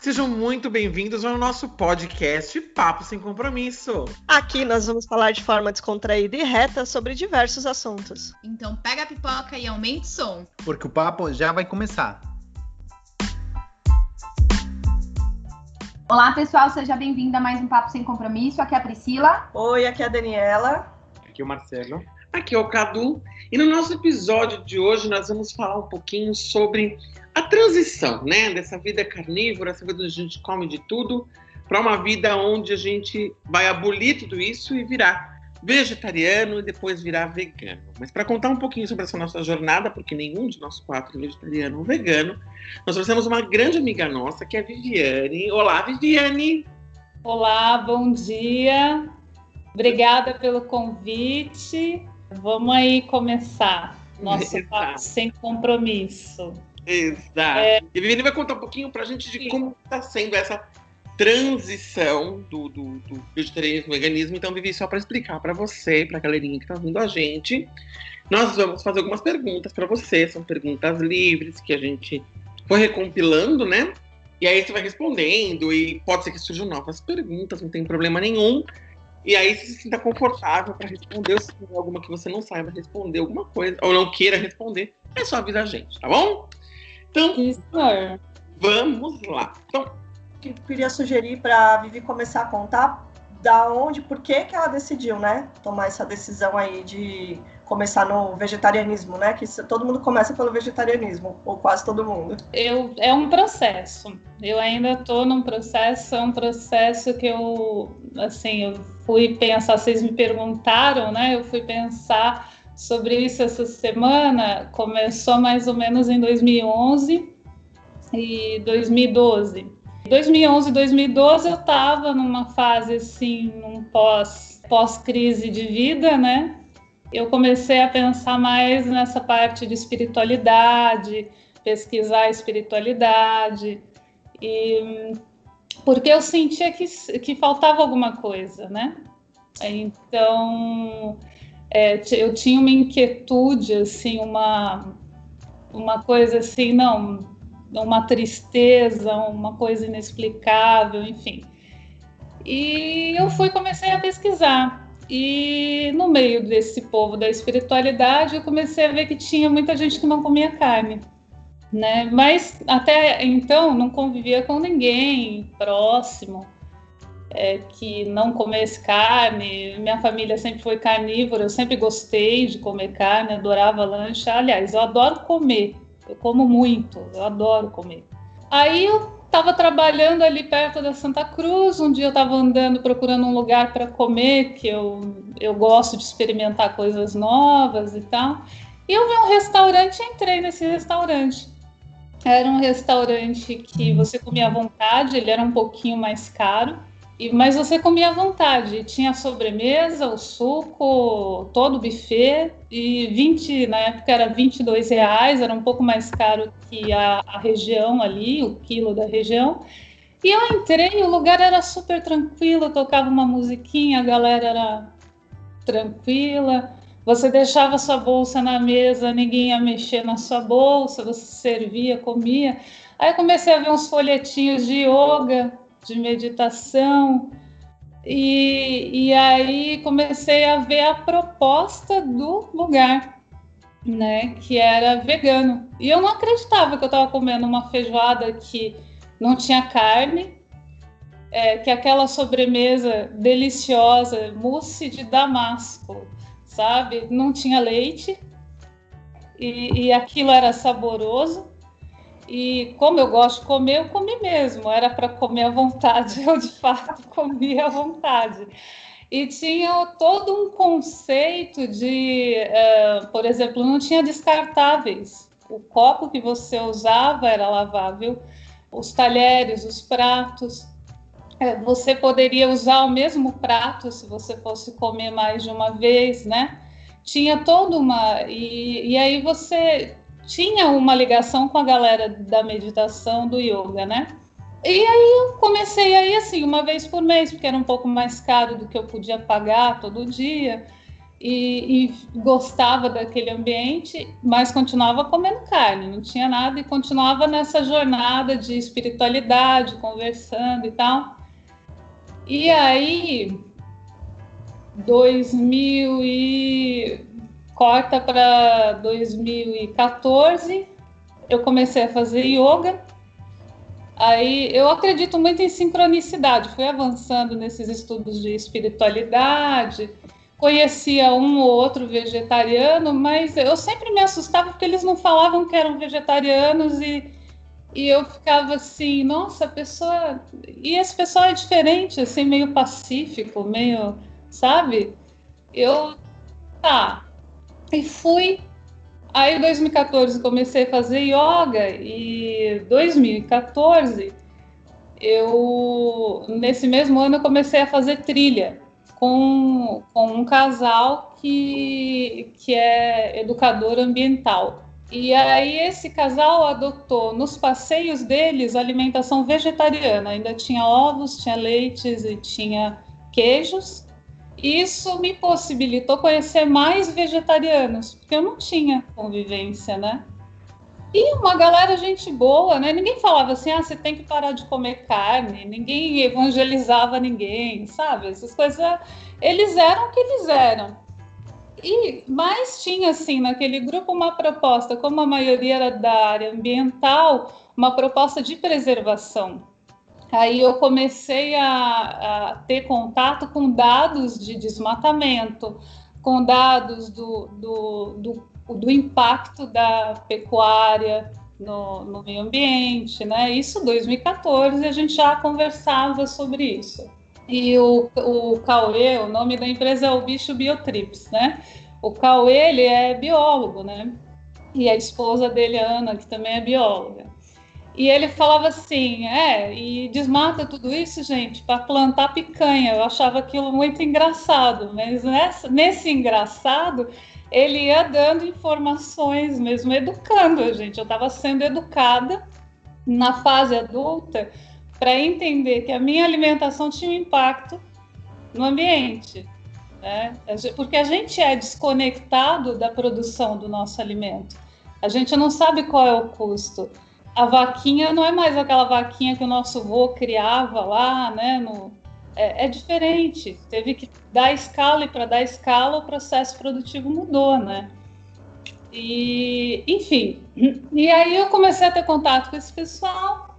Sejam muito bem-vindos ao nosso podcast Papo Sem Compromisso. Aqui nós vamos falar de forma descontraída e reta sobre diversos assuntos. Então pega a pipoca e aumente o som. Porque o papo já vai começar. Olá, pessoal, seja bem-vindo a mais um Papo Sem Compromisso. Aqui é a Priscila. Oi, aqui é a Daniela. Aqui é o Marcelo. Aqui é o Cadu. E no nosso episódio de hoje nós vamos falar um pouquinho sobre a transição, né, dessa vida carnívora, essa vida onde a gente come de tudo, para uma vida onde a gente vai abolir tudo isso e virar vegetariano e depois virar vegano. Mas para contar um pouquinho sobre essa nossa jornada, porque nenhum de nós quatro é vegetariano ou vegano, nós trouxemos uma grande amiga nossa, que é a Viviane. Olá, Viviane! Olá, bom dia. Obrigada pelo convite. Vamos aí começar nosso papo sem compromisso. Exato. É... E a Viviane vai contar um pouquinho para a gente de Sim. como está sendo essa transição do, do, do vegetarianismo e veganismo. Então, Vivi, só para explicar para você, para a galerinha que está ouvindo a gente, nós vamos fazer algumas perguntas para você. São perguntas livres que a gente foi recompilando, né? E aí você vai respondendo e pode ser que surjam novas perguntas, não tem problema nenhum. E aí você se sinta confortável para responder, se tiver alguma que você não saiba responder alguma coisa, ou não queira responder, é só avisar a gente, tá bom? Então, Isso. vamos lá. Então, que queria sugerir para a Vivi começar a contar da onde, por que que ela decidiu, né, tomar essa decisão aí de começar no vegetarianismo, né? Que todo mundo começa pelo vegetarianismo, ou quase todo mundo. Eu, é um processo. Eu ainda estou num processo, é um processo que eu, assim, eu fui pensar, vocês me perguntaram, né? Eu fui pensar sobre isso essa semana. Começou mais ou menos em 2011 e 2012. 2011 e 2012 eu estava numa fase assim, num pós pós crise de vida, né? Eu comecei a pensar mais nessa parte de espiritualidade, pesquisar a espiritualidade e porque eu sentia que, que faltava alguma coisa, né? Então é, eu tinha uma inquietude, assim, uma uma coisa assim, não, uma tristeza, uma coisa inexplicável, enfim. E eu fui comecei a pesquisar. E no meio desse povo da espiritualidade, eu comecei a ver que tinha muita gente que não comia carne, né? Mas até então não convivia com ninguém próximo é, que não comesse carne. Minha família sempre foi carnívora, eu sempre gostei de comer carne, adorava lanche. Aliás, eu adoro comer, eu como muito, eu adoro comer. Aí eu estava trabalhando ali perto da Santa Cruz. Um dia eu estava andando procurando um lugar para comer, que eu, eu gosto de experimentar coisas novas e tal. E eu vi um restaurante e entrei nesse restaurante. Era um restaurante que você comia à vontade, ele era um pouquinho mais caro. E, mas você comia à vontade, tinha sobremesa, o suco, todo o buffet, e 20, na época era 22 reais, era um pouco mais caro que a, a região ali, o quilo da região. E eu entrei, o lugar era super tranquilo, tocava uma musiquinha, a galera era tranquila. Você deixava sua bolsa na mesa, ninguém ia mexer na sua bolsa, você servia, comia. Aí comecei a ver uns folhetinhos de yoga, de meditação. E, e aí comecei a ver a proposta do lugar, né, que era vegano. E eu não acreditava que eu estava comendo uma feijoada que não tinha carne, é, que aquela sobremesa deliciosa, mousse de damasco, sabe? Não tinha leite e, e aquilo era saboroso. E como eu gosto de comer, eu comi mesmo. Era para comer à vontade. Eu, de fato, comia à vontade. E tinha todo um conceito de, uh, por exemplo, não tinha descartáveis. O copo que você usava era lavável, os talheres, os pratos. É, você poderia usar o mesmo prato se você fosse comer mais de uma vez, né? Tinha toda uma. E, e aí você tinha uma ligação com a galera da meditação, do yoga, né? E aí eu comecei aí assim, uma vez por mês, porque era um pouco mais caro do que eu podia pagar todo dia. e, e, gostava daquele ambiente, mas continuava comendo carne, não tinha nada e continuava nessa jornada de espiritualidade, conversando e tal. E aí, 2000 e corta para 2014, eu comecei a fazer yoga. Aí eu acredito muito em sincronicidade, fui avançando nesses estudos de espiritualidade conhecia um ou outro vegetariano, mas eu sempre me assustava porque eles não falavam que eram vegetarianos e, e eu ficava assim, nossa, a pessoa. E esse pessoal é diferente, assim, meio pacífico, meio. Sabe? Eu. Tá. E fui. Aí, em 2014, comecei a fazer yoga e 2014, eu. Nesse mesmo ano, eu comecei a fazer trilha com, com um casal que, que é educador ambiental. E aí esse casal adotou nos passeios deles alimentação vegetariana. Ainda tinha ovos, tinha leites e tinha queijos. Isso me possibilitou conhecer mais vegetarianos, porque eu não tinha convivência, né? E uma galera gente boa, né? Ninguém falava assim, ah, você tem que parar de comer carne, ninguém evangelizava ninguém, sabe? Essas coisas, eles eram o que eles eram. E mais tinha assim naquele grupo uma proposta, como a maioria era da área ambiental, uma proposta de preservação. Aí eu comecei a, a ter contato com dados de desmatamento, com dados do, do, do do impacto da pecuária no, no meio ambiente, né? Isso 2014 a gente já conversava sobre isso. E o, o Cauê, o nome da empresa é o Bicho Biotrips, né? O Cauê, ele é biólogo, né? E a esposa dele, Ana, que também é bióloga. E ele falava assim, é, e desmata tudo isso, gente, para plantar picanha. Eu achava aquilo muito engraçado, mas nessa, nesse engraçado ele ia dando informações, mesmo educando a gente. Eu estava sendo educada na fase adulta para entender que a minha alimentação tinha um impacto no ambiente. Né? Porque a gente é desconectado da produção do nosso alimento. A gente não sabe qual é o custo. A vaquinha não é mais aquela vaquinha que o nosso avô criava lá, né, no, é, é diferente. Teve que dar escala e para dar escala o processo produtivo mudou, né? E, enfim, e aí eu comecei a ter contato com esse pessoal,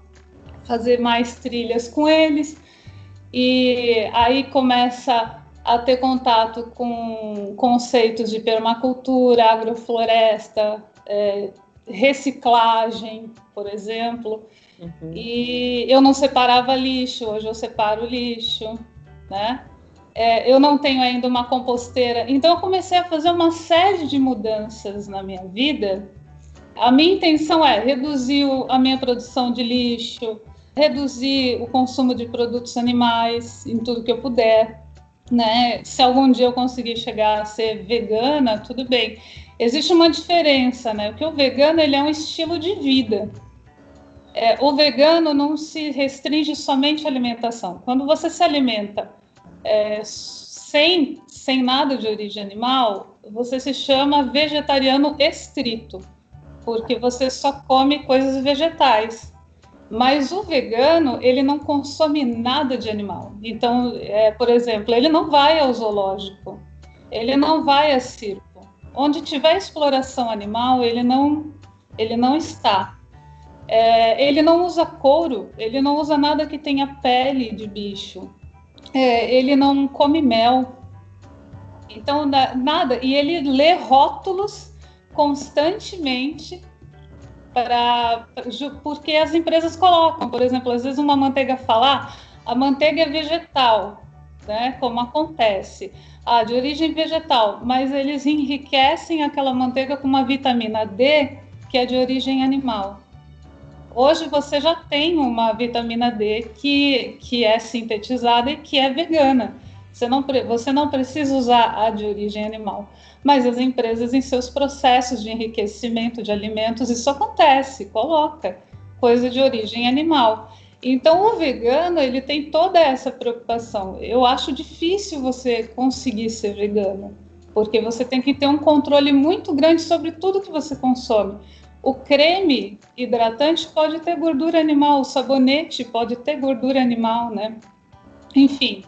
fazer mais trilhas com eles, e aí começa a ter contato com conceitos de permacultura, agrofloresta, é, reciclagem, por exemplo. Uhum. E eu não separava lixo, hoje eu separo lixo, né? É, eu não tenho ainda uma composteira. Então eu comecei a fazer uma série de mudanças na minha vida. A minha intenção é reduzir a minha produção de lixo, reduzir o consumo de produtos animais em tudo que eu puder. Né? Se algum dia eu conseguir chegar a ser vegana, tudo bem. Existe uma diferença, né? Porque o vegano ele é um estilo de vida é, o vegano não se restringe somente à alimentação. Quando você se alimenta é, sem, sem nada de origem animal, você se chama vegetariano estrito, porque você só come coisas vegetais. Mas o vegano, ele não consome nada de animal. Então, é, por exemplo, ele não vai ao zoológico, ele não vai a circo. Onde tiver exploração animal, ele não, ele não está. É, ele não usa couro, ele não usa nada que tenha pele de bicho. É, ele não come mel. Então, nada. E ele lê rótulos constantemente para porque as empresas colocam, por exemplo, às vezes uma manteiga falar, ah, a manteiga é vegetal, né? Como acontece, ah, de origem vegetal, mas eles enriquecem aquela manteiga com uma vitamina D que é de origem animal. Hoje você já tem uma vitamina D que, que é sintetizada e que é vegana. Você não, você não precisa usar a de origem animal. Mas as empresas, em seus processos de enriquecimento de alimentos, isso acontece, coloca coisa de origem animal. Então, o vegano, ele tem toda essa preocupação. Eu acho difícil você conseguir ser vegano, porque você tem que ter um controle muito grande sobre tudo que você consome. O creme hidratante pode ter gordura animal, o sabonete pode ter gordura animal, né? Enfim,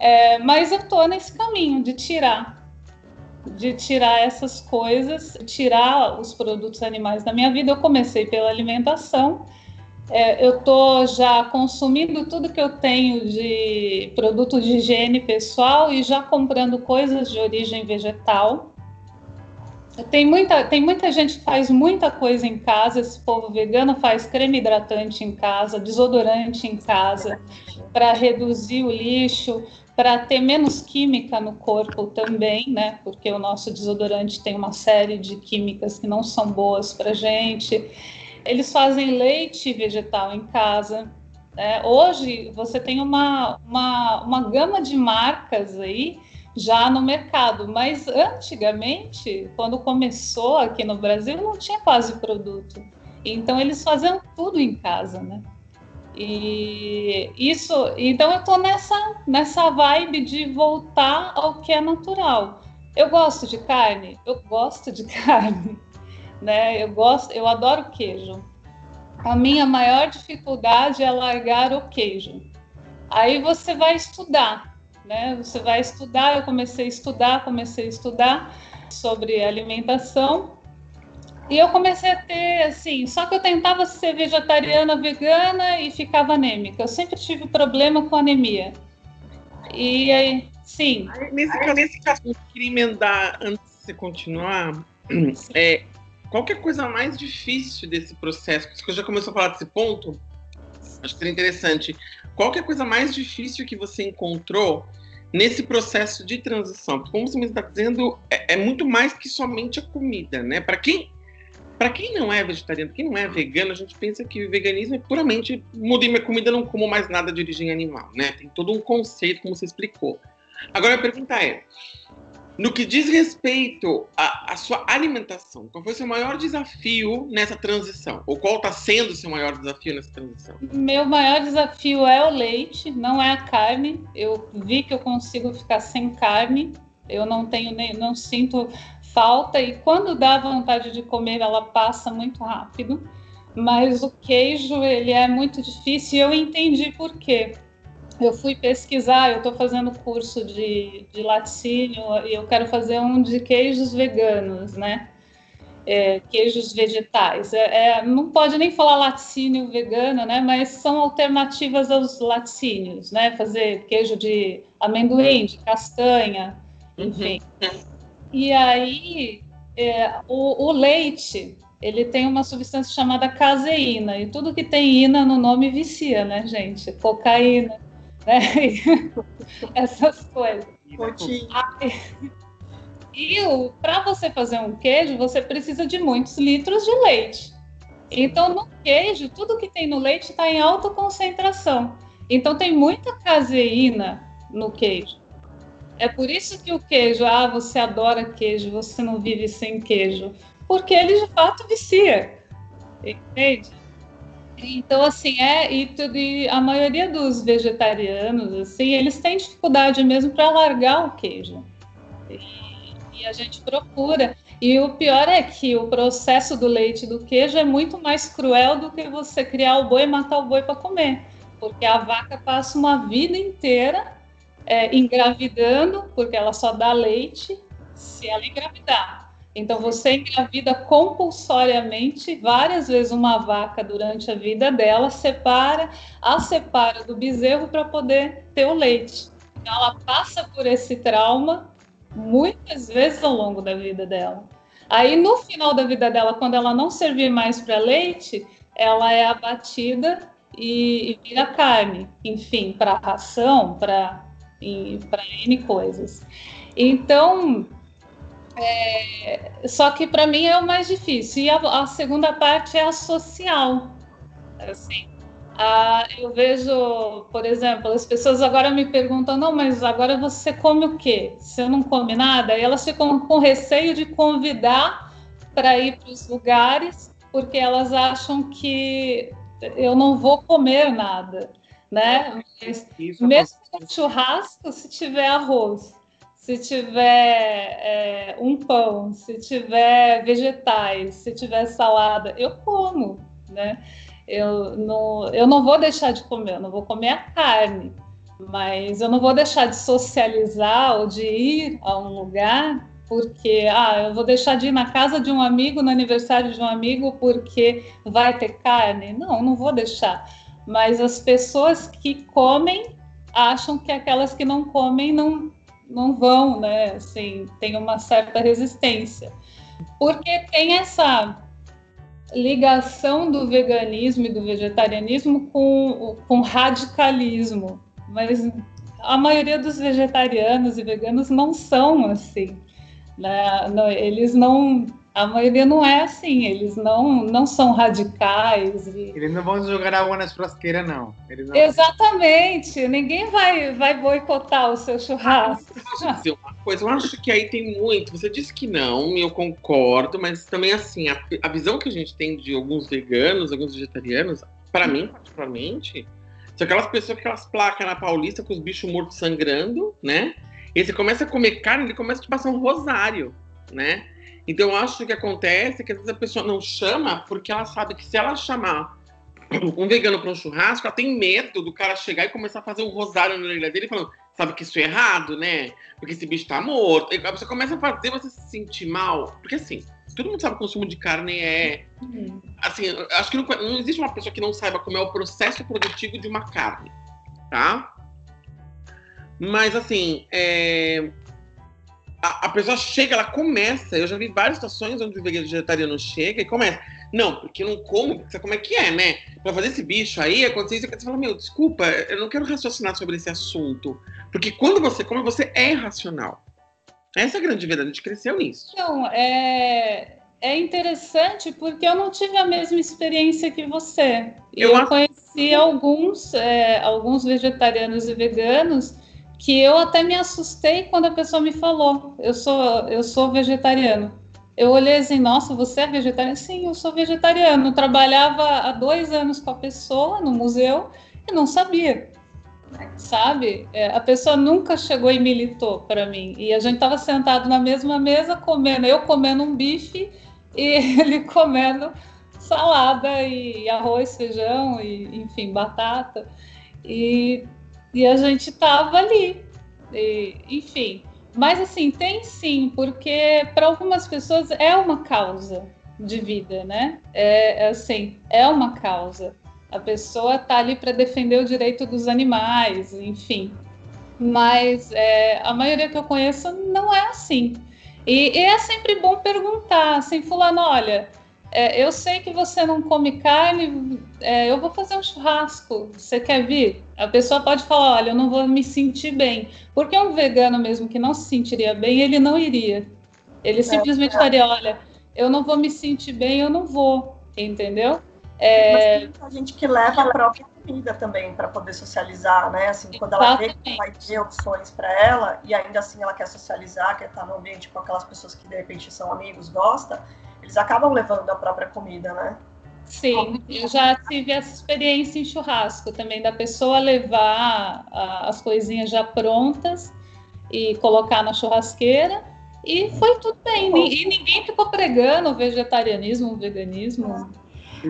é, mas eu tô nesse caminho de tirar, de tirar essas coisas, tirar os produtos animais da minha vida. Eu comecei pela alimentação, é, eu tô já consumindo tudo que eu tenho de produtos de higiene pessoal e já comprando coisas de origem vegetal. Tem muita, tem muita gente que faz muita coisa em casa. Esse povo vegano faz creme hidratante em casa, desodorante em casa, para reduzir o lixo, para ter menos química no corpo também, né? Porque o nosso desodorante tem uma série de químicas que não são boas para gente. Eles fazem leite vegetal em casa. Né? Hoje você tem uma, uma, uma gama de marcas aí já no mercado. Mas antigamente, quando começou aqui no Brasil, não tinha quase produto. Então eles faziam tudo em casa, né? E isso, então eu tô nessa nessa vibe de voltar ao que é natural. Eu gosto de carne, eu gosto de carne, né? Eu gosto, eu adoro queijo. A minha maior dificuldade é largar o queijo. Aí você vai estudar, né? Você vai estudar, eu comecei a estudar, comecei a estudar sobre alimentação. E eu comecei a ter, assim, só que eu tentava ser vegetariana, vegana e ficava anêmica. Eu sempre tive problema com anemia. E aí, sim. Nesse, nesse caso, eu queria emendar, antes de você continuar, é, qual é a coisa mais difícil desse processo? Porque você já começou a falar desse ponto, acho que seria interessante. Qual é a coisa mais difícil que você encontrou nesse processo de transição? Porque como você está dizendo, é, é, muito mais que somente a comida, né? Para quem para quem não é vegetariano, quem não é vegano, a gente pensa que o veganismo é puramente mudei minha comida, não como mais nada de origem animal, né? Tem todo um conceito, como você explicou. Agora a pergunta é: no que diz respeito à, sua alimentação, qual foi o seu maior desafio nessa transição? Ou qual está sendo o seu maior desafio nessa transição? Meu maior desafio é o leite, não é a carne. Eu vi que eu consigo ficar sem carne. Eu não tenho nem, não sinto falta e quando dá vontade de comer, ela passa muito rápido. Mas o queijo ele é muito difícil e eu entendi por quê eu fui pesquisar, eu estou fazendo curso de, de laticínio e eu quero fazer um de queijos veganos, né? É, queijos vegetais. É, é, não pode nem falar laticínio vegano, né? Mas são alternativas aos laticínios, né? Fazer queijo de amendoim, de castanha, enfim. Uhum. E aí, é, o, o leite, ele tem uma substância chamada caseína, e tudo que tem ina no nome vicia, né, gente? Cocaína, né? Essas coisas. E para você fazer um queijo, você precisa de muitos litros de leite. Então, no queijo, tudo que tem no leite está em alta concentração. Então, tem muita caseína no queijo. É por isso que o queijo, ah, você adora queijo, você não vive sem queijo. Porque ele de fato vicia. Entende? Então, assim, é, e, tudo, e a maioria dos vegetarianos, assim, eles têm dificuldade mesmo para largar o queijo. E, e, a gente procura. E o pior é que o processo do leite do queijo é muito mais cruel do que você criar o boi e matar o boi para comer. Porque a vaca passa uma vida inteira é, engravidando, porque ela só dá leite se ela engravidar. Então, você engravida compulsoriamente várias vezes uma vaca durante a vida dela, separa, a separa do bezerro para poder ter o leite. Então, ela passa por esse trauma muitas vezes ao longo da vida dela. Aí, no final da vida dela, quando ela não servir mais para leite, ela é abatida e, e vira carne, enfim, para ração, para N coisas. Então, é, só que para mim é o mais difícil. E a, a segunda parte é a social. Assim, a, eu vejo, por exemplo, as pessoas agora me perguntam: não, mas agora você come o quê? Se eu não come nada, e elas ficam com receio de convidar para ir para os lugares, porque elas acham que eu não vou comer nada, né? Mas, mesmo no churrasco, se tiver arroz se tiver é, um pão, se tiver vegetais, se tiver salada, eu como, né? Eu não, eu não vou deixar de comer, eu não vou comer a carne, mas eu não vou deixar de socializar ou de ir a um lugar porque ah, eu vou deixar de ir na casa de um amigo no aniversário de um amigo porque vai ter carne. Não, não vou deixar. Mas as pessoas que comem acham que aquelas que não comem não, não vão, né? Assim, tem uma certa resistência. Porque tem essa ligação do veganismo e do vegetarianismo com, com radicalismo. Mas a maioria dos vegetarianos e veganos não são assim. Né? Eles não. A maioria não é assim, eles não, não são radicais. E... Eles não vão jogar água nas frasqueiras, não. não. Exatamente, ninguém vai, vai boicotar o seu churrasco. Deixa dizer uma coisa, eu acho que aí tem muito. Você disse que não, e eu concordo, mas também assim, a, a visão que a gente tem de alguns veganos, alguns vegetarianos, para mim, particularmente, são aquelas pessoas com aquelas placas na Paulista com os bichos mortos sangrando, né? E você começa a comer carne, ele começa a te passar um rosário, né? Então eu acho que acontece que às vezes a pessoa não chama porque ela sabe que se ela chamar um vegano para um churrasco, ela tem medo do cara chegar e começar a fazer um rosário na orelha dele falando, sabe que isso é errado, né? Porque esse bicho tá morto. E você começa a fazer você se sentir mal. Porque assim, todo mundo sabe que o consumo de carne é. Uhum. Assim, acho que não, não existe uma pessoa que não saiba como é o processo produtivo de uma carne, tá? Mas assim, é... a, a, pessoa chega, ela começa. Eu já vi várias situações onde o vegetariano chega e começa. Não, porque eu não como, porque como é que é, né? Pra fazer esse bicho aí, acontecer isso, você fala, meu, desculpa, eu não quero raciocinar sobre esse assunto. Porque quando você come, você é irracional. Essa é a grande verdade, a gente cresceu nisso. Então, é, é interessante porque eu não tive a mesma experiência que você. Eu, eu conheci alguns, é, alguns vegetarianos e veganos que eu até me assustei quando a pessoa me falou, eu sou, eu sou vegetariano. Eu olhei assim, nossa, você é vegetariano? Sim, eu sou vegetariano. Trabalhava há dois anos com a pessoa no museu e não sabia, sabe? É, a pessoa nunca chegou e militou para mim. E a gente estava sentado na mesma mesa comendo, eu comendo um bife e ele comendo salada e arroz, feijão e enfim batata. E e a gente tava ali. E, enfim. Mas assim, tem sim, porque para algumas pessoas é uma causa de vida, né? É, é assim, é uma causa. A pessoa tá ali para defender o direito dos animais, enfim. Mas é, a maioria que eu conheço não é assim. E, e é sempre bom perguntar, assim, fulano, olha, é, eu sei que você não come carne, é, eu vou fazer um churrasco, você quer vir? A pessoa pode falar, olha, eu não vou me sentir bem. Porque um vegano mesmo que não se sentiria bem, ele não iria. Ele simplesmente é. faria, olha, eu não vou me sentir bem, eu não vou, entendeu? É... Mas tem gente que leva a própria comida também para poder socializar, né? Assim, quando ela vê que vai ter opções para ela e ainda assim ela quer socializar, quer estar no ambiente com aquelas pessoas que de repente são amigos, gosta, eles acabam levando a própria comida, né? Sim, eu já tive essa experiência em churrasco também, da pessoa levar a, as coisinhas já prontas e colocar na churrasqueira e foi tudo bem. E ninguém ficou pregando o vegetarianismo, o veganismo.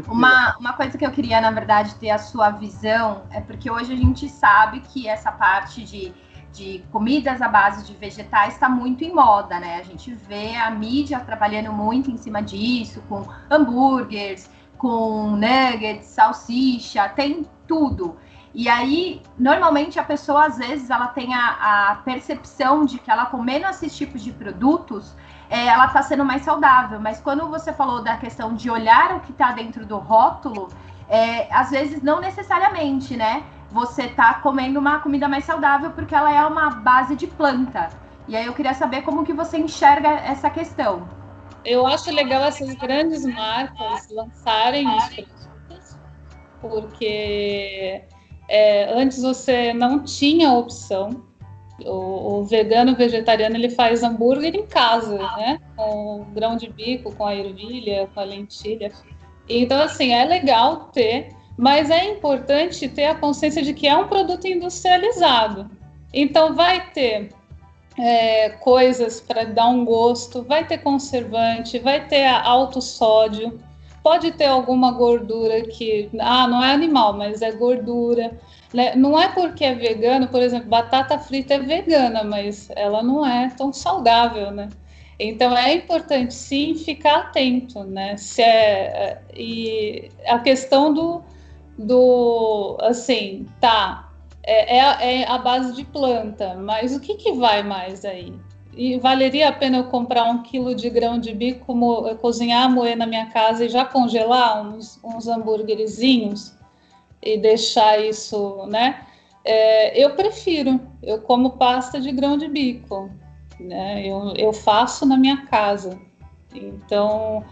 Uma, uma coisa que eu queria, na verdade, ter a sua visão é porque hoje a gente sabe que essa parte de de comidas à base de vegetais está muito em moda, né? A gente vê a mídia trabalhando muito em cima disso, com hambúrgueres, com nuggets, salsicha, tem tudo. E aí, normalmente a pessoa às vezes ela tem a, a percepção de que ela comendo esses tipos de produtos, é, ela está sendo mais saudável. Mas quando você falou da questão de olhar o que está dentro do rótulo, é, às vezes não necessariamente, né? Você tá comendo uma comida mais saudável porque ela é uma base de planta. E aí eu queria saber como que você enxerga essa questão. Eu acho legal essas grandes marcas lançarem os produtos, porque é, antes você não tinha opção. O, o, vegano o vegetariano ele faz hambúrguer em casa, né? Com grão de bico, com a ervilha, com a lentilha. Então, assim, é legal ter mas é importante ter a consciência de que é um produto industrializado. Então vai ter é, coisas para dar um gosto, vai ter conservante, vai ter alto sódio, pode ter alguma gordura que, ah, não é animal, mas é gordura. Né? Não é porque é vegano, por exemplo, batata frita é vegana, mas ela não é tão saudável, né? Então é importante sim ficar atento, né? Se é, é e a questão do, do assim, tá, é, é, é a base de planta, mas o que, que vai mais aí? E valeria a pena eu comprar um quilo de grão de bico, mo, cozinhar, moer na minha casa e já congelar uns, uns hambúrguerzinhos e deixar isso, né? É, eu prefiro, eu como pasta de grão de bico, né? Eu, eu faço na minha casa. Então,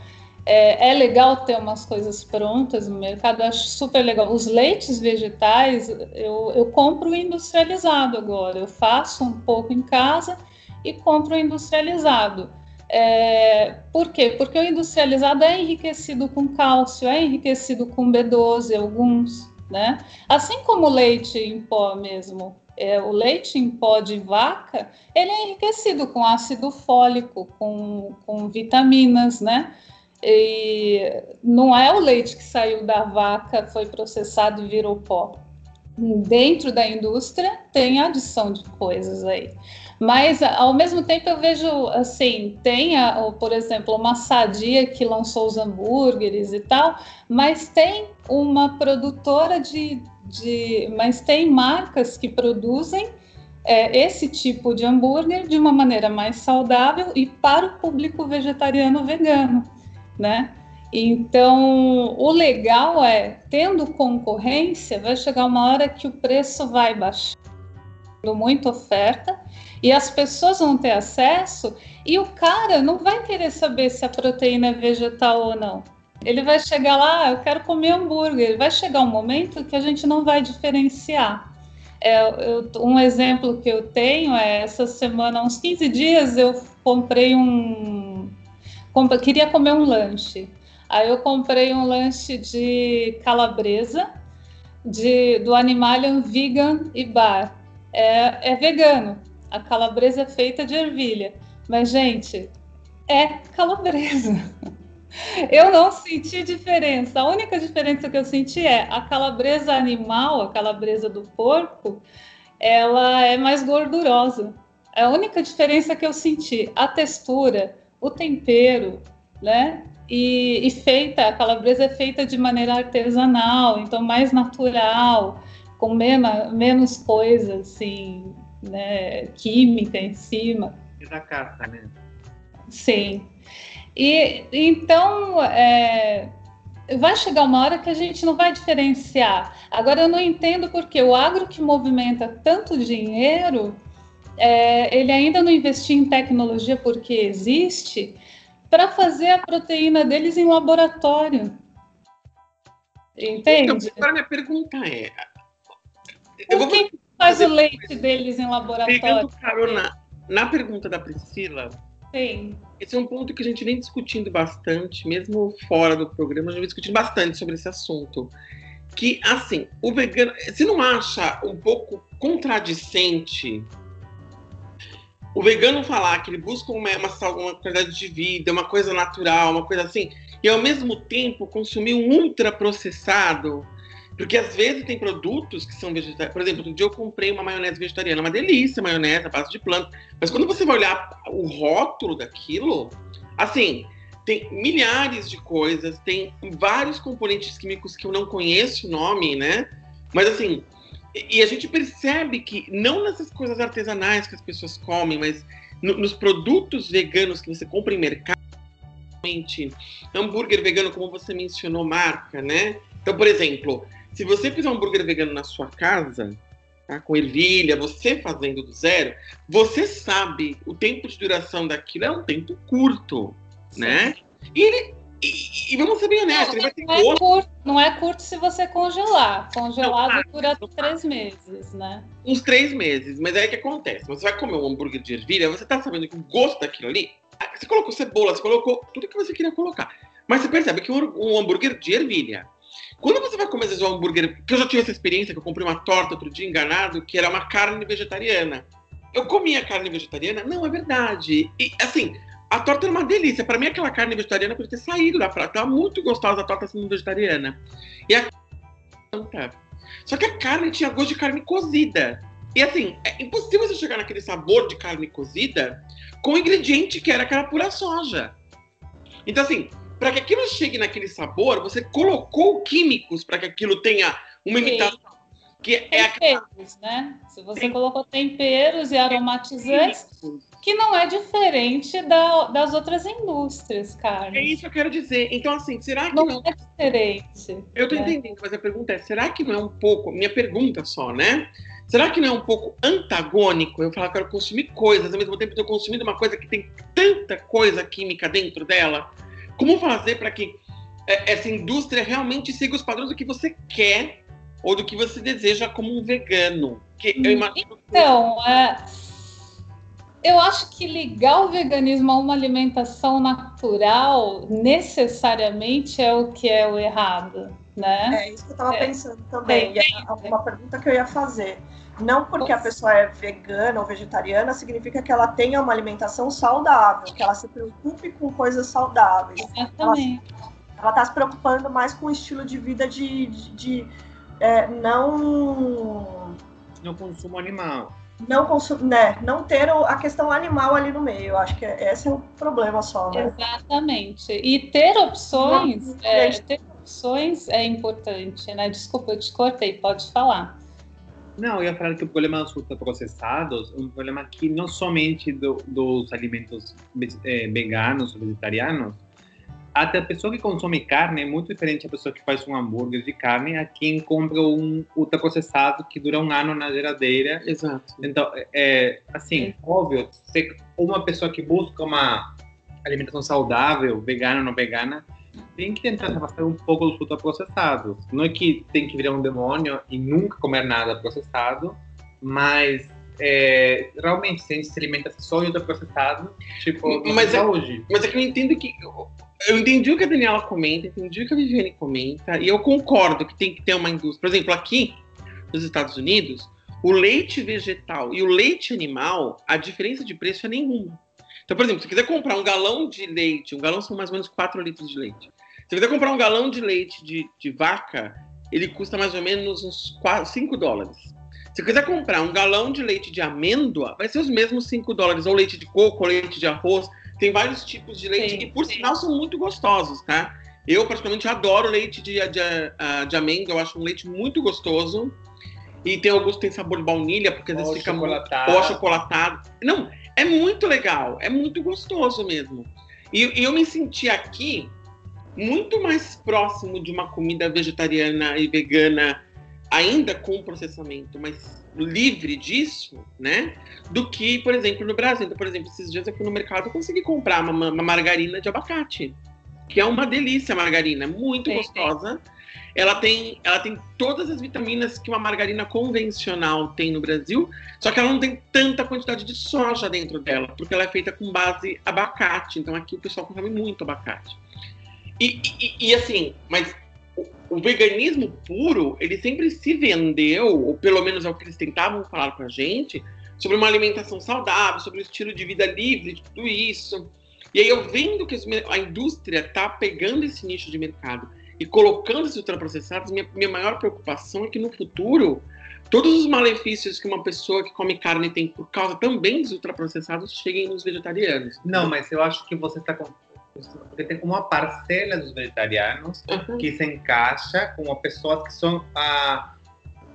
é, é, legal ter umas coisas prontas no mercado, acho super legal. Os leites vegetais eu, eu compro industrializado agora, eu faço um pouco em casa e compro industrializado. É, por quê? Porque o industrializado é enriquecido com cálcio, é enriquecido com B12, alguns, né? Assim como o leite em pó mesmo. É, o leite em pó de vaca, ele é enriquecido com ácido fólico, com, com vitaminas, né? E não é o leite que saiu da vaca, foi processado e virou pó. Dentro da indústria tem adição de coisas aí. Mas ao mesmo tempo eu vejo assim, tem, a, por exemplo, uma sadia que lançou os hambúrgueres e tal, mas tem uma produtora de, de mas tem marcas que produzem é, esse tipo de hambúrguer de uma maneira mais saudável e para o público vegetariano vegano né? Então, o legal é, tendo concorrência, vai chegar uma hora que o preço vai baixar, muita oferta, e as pessoas vão ter acesso, e o cara não vai querer saber se a proteína é vegetal ou não. Ele vai chegar lá, ah, eu quero comer hambúrguer. Vai chegar um momento que a gente não vai diferenciar. É, eu, um exemplo que eu tenho é essa semana, uns 15 dias, eu comprei um queria comer um lanche. Aí eu comprei um lanche de calabresa de, do Animalian Vegan e Bar. É, é vegano. A calabresa é feita de ervilha. Mas, gente, é calabresa. Eu não senti diferença. A única diferença que eu senti é a calabresa animal, a calabresa do porco, ela é mais gordurosa. É a única diferença que eu senti. A textura, o tempero, né? E, e, feita, a calabresa é feita de maneira artesanal, então mais natural, com menos, menos coisa, assim, né, química em cima. E da carta, né? Sim. E então é, vai chegar uma hora que a gente não vai diferenciar. Agora eu não entendo porque o agro que movimenta tanto dinheiro é, ele ainda não investiu em tecnologia porque existe para fazer a proteína deles em laboratório. Entende? Então, agora minha pergunta é: Por que faz o leite deles em laboratório? Pegando carona na pergunta da Priscila. Sim. Esse é um ponto que a gente vem discutindo bastante, mesmo fora do programa, a gente vem discutindo bastante sobre esse assunto. Que, assim, o vegano. Você não acha um pouco contradicente o vegano falar que ele busca uma, uma, uma qualidade de vida, uma coisa natural, uma coisa assim, e ao mesmo tempo consumir um ultraprocessado, porque às vezes tem produtos que são vegetarianos. Por exemplo, outro dia eu comprei uma maionese vegetariana, uma delícia, maionese, a base de planta. Mas quando você vai olhar o rótulo daquilo, assim, tem milhares de coisas, tem vários componentes químicos que eu não conheço o nome, né? Mas assim, e a gente percebe que, não nessas coisas artesanais que as pessoas comem, mas no, nos produtos veganos que você compra em mercado, hambúrguer vegano, como você mencionou, marca, né? Então, por exemplo, se você fizer um hambúrguer vegano na sua casa, tá, com ervilha, você fazendo do zero, você sabe o tempo de duração daquilo é um tempo curto, Sim. né? E ele, e, vamos ser bem honestos, não, ele vai ter não é, curto, não é curto se você congelar. Congelado não, dura não, três meses, né? Uns três meses, mas aí o que acontece? Você vai comer um hambúrguer de ervilha, você tá sabendo que o gosto daquilo ali. Ah, você colocou cebola, você colocou tudo que você queria colocar. Mas você percebe que um, um hambúrguer de ervilha. Quando você vai comer, vezes, um hambúrguer. Que eu já tive essa experiência, que eu comprei uma torta outro dia enganado, que era uma carne vegetariana. eu comia carne vegetariana? Não, é verdade. E, assim, a torta era uma delícia. Para mim, aquela carne vegetariana podia ter saído da frase. Tava muito gostosa a torta sendo vegetariana. E a só que a carne tinha gosto de carne cozida. E assim, é impossível você chegar naquele sabor de carne cozida com o ingrediente que era aquela pura soja. Então, assim, para que aquilo chegue naquele sabor, você colocou químicos para que aquilo tenha uma imitação. Que é temperos, a... né? Se você Tem... colocou temperos e aromatizantes, que não é diferente da, das outras indústrias, cara. É isso que eu quero dizer. Então, assim, será que não, não... é diferente? Eu tô né? entendendo, mas a pergunta é: será que não é um pouco, minha pergunta só, né? Será que não é um pouco antagônico eu falar que eu quero consumir coisas, ao mesmo tempo que eu consumindo uma coisa que tem tanta coisa química dentro dela? Como fazer para que é, essa indústria realmente siga os padrões do que você quer ou do que você deseja como um vegano? Que eu imagino então, é, eu acho que ligar o veganismo a uma alimentação natural necessariamente é o que é o errado, né? É isso que eu estava é. pensando também. É. E uma pergunta que eu ia fazer. Não porque a pessoa é vegana ou vegetariana significa que ela tenha uma alimentação saudável, que ela se preocupe com coisas saudáveis. Exatamente. Ela está se preocupando mais com o estilo de vida de, de, de é, não. No consumo animal. Não, né, não ter a questão animal ali no meio. Eu acho que esse é o problema só, né? Exatamente. E ter opções, é, ter opções é importante, né? Desculpa, eu te cortei, pode falar. Não, eu ia falar que o problema dos ultraprocessados é um problema que não somente do, dos alimentos é, veganos ou vegetarianos, até a pessoa que consome carne é muito diferente da pessoa que faz um hambúrguer de carne a quem compra um ultraprocessado que dura um ano na geladeira. Exato. Então, é, assim, óbvio, se uma pessoa que busca uma alimentação saudável, vegana ou não vegana, tem que tentar se afastar um pouco dos ultraprocessados. Não é que tem que virar um demônio e nunca comer nada processado, mas é, realmente, se a gente se alimenta só de ultraprocessado, tipo, mas é, saúde. Mas é que eu entendo que eu entendi o que a Daniela comenta, entendi o que a Viviane comenta, e eu concordo que tem que ter uma indústria. Por exemplo, aqui nos Estados Unidos, o leite vegetal e o leite animal, a diferença de preço é nenhuma. Então, por exemplo, se quiser comprar um galão de leite, um galão são mais ou menos 4 litros de leite. Se quiser comprar um galão de leite de, de vaca, ele custa mais ou menos uns 4, 5 dólares. Se quiser comprar um galão de leite de amêndoa, vai ser os mesmos 5 dólares, ou leite de coco, ou leite de arroz. Tem vários tipos de leite sim, e, por sim. sinal, são muito gostosos, tá? Eu, particularmente, adoro leite de, de, ah, de amêndoa. Eu acho um leite muito gostoso. E tem alguns que tem sabor de baunilha, porque às vezes fica chocolatado. muito chocolatado. Não, é muito legal. É muito gostoso mesmo. E, e eu me senti aqui muito mais próximo de uma comida vegetariana e vegana, ainda com processamento, mas livre disso, né? Do que, por exemplo, no Brasil. Então, por exemplo, esses dias eu fui no mercado e consegui comprar uma, uma margarina de abacate, que é uma delícia a margarina, muito sim, gostosa. Sim. Ela tem, ela tem todas as vitaminas que uma margarina convencional tem no Brasil, só que ela não tem tanta quantidade de soja dentro dela, porque ela é feita com base abacate. Então aqui o pessoal consome muito abacate. E, e, e assim, mas o, veganismo puro, ele sempre se vendeu, ou pelo menos é o que eles tentavam falar com a gente, sobre uma alimentação saudável, sobre o estilo de vida livre, de tudo isso. E aí eu vendo que a indústria está pegando esse nicho de mercado e colocando esses ultraprocessados, minha, minha maior preocupação é que no futuro todos os malefícios que uma pessoa que come carne tem por causa também dos ultraprocessados cheguem nos vegetarianos. Não, mas eu acho que você está porque tem uma parcela dos vegetarianos uhum. que se encaixa com pessoas que são ah,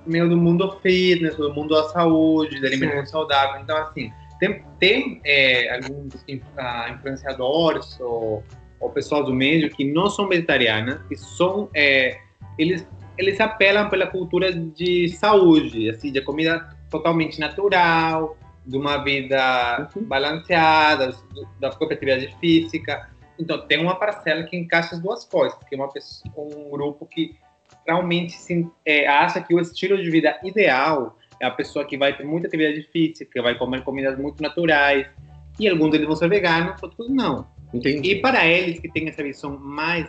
meio do mundo fitness, do mundo da saúde, da alimentação saudável. Então, assim, tem, tem é, alguns ah, influenciadores ou, ou pessoas do meio que não são vegetarianas, que são, é, eles, eles apelam pela cultura de saúde, assim, de comida totalmente natural, de uma vida uhum. balanceada, da própria atividade física. Então, tem uma parcela que encaixa as duas coisas, que é uma pessoa, um grupo que realmente se, é, acha que o estilo de vida ideal é a pessoa que vai ter muita atividade física, que vai comer comidas muito naturais, e alguns deles vão ser veganos, outros não. Entendi. E para eles que têm essa visão mais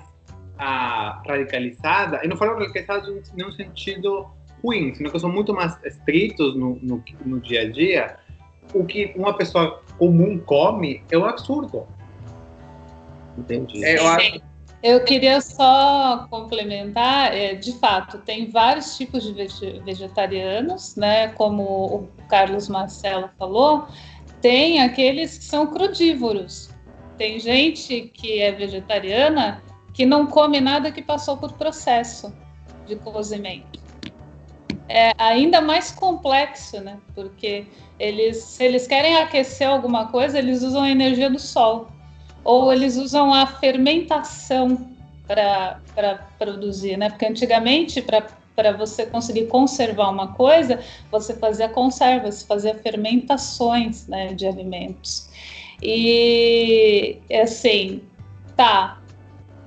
ah, radicalizada, eu não falo radicalizada em nenhum sentido ruim, sino que são muito mais estritos no, no, no dia a dia, o que uma pessoa comum come é um absurdo. Entendi. É, eu acho Eu queria só complementar, é, de fato, tem vários tipos de vege- vegetarianos, né? Como o Carlos Marcelo falou, tem aqueles que são crudívoros. Tem gente que é vegetariana que não come nada que passou por processo de cozimento. É ainda mais complexo, né? Porque eles, se eles querem aquecer alguma coisa, eles usam a energia do sol ou eles usam a fermentação para produzir, né? Porque antigamente, para você conseguir conservar uma coisa, você fazia conservas, fazia fermentações né, de alimentos. E assim, tá.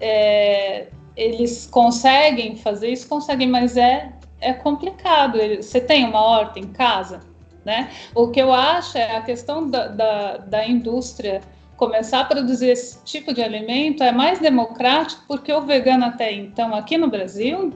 é, eles conseguem fazer isso, conseguem, mas é, é complicado. Você tem uma horta em casa, né? O que eu acho é a questão da, da, da indústria começar a produzir esse tipo de alimento é mais democrático porque o vegano até então aqui no Brasil,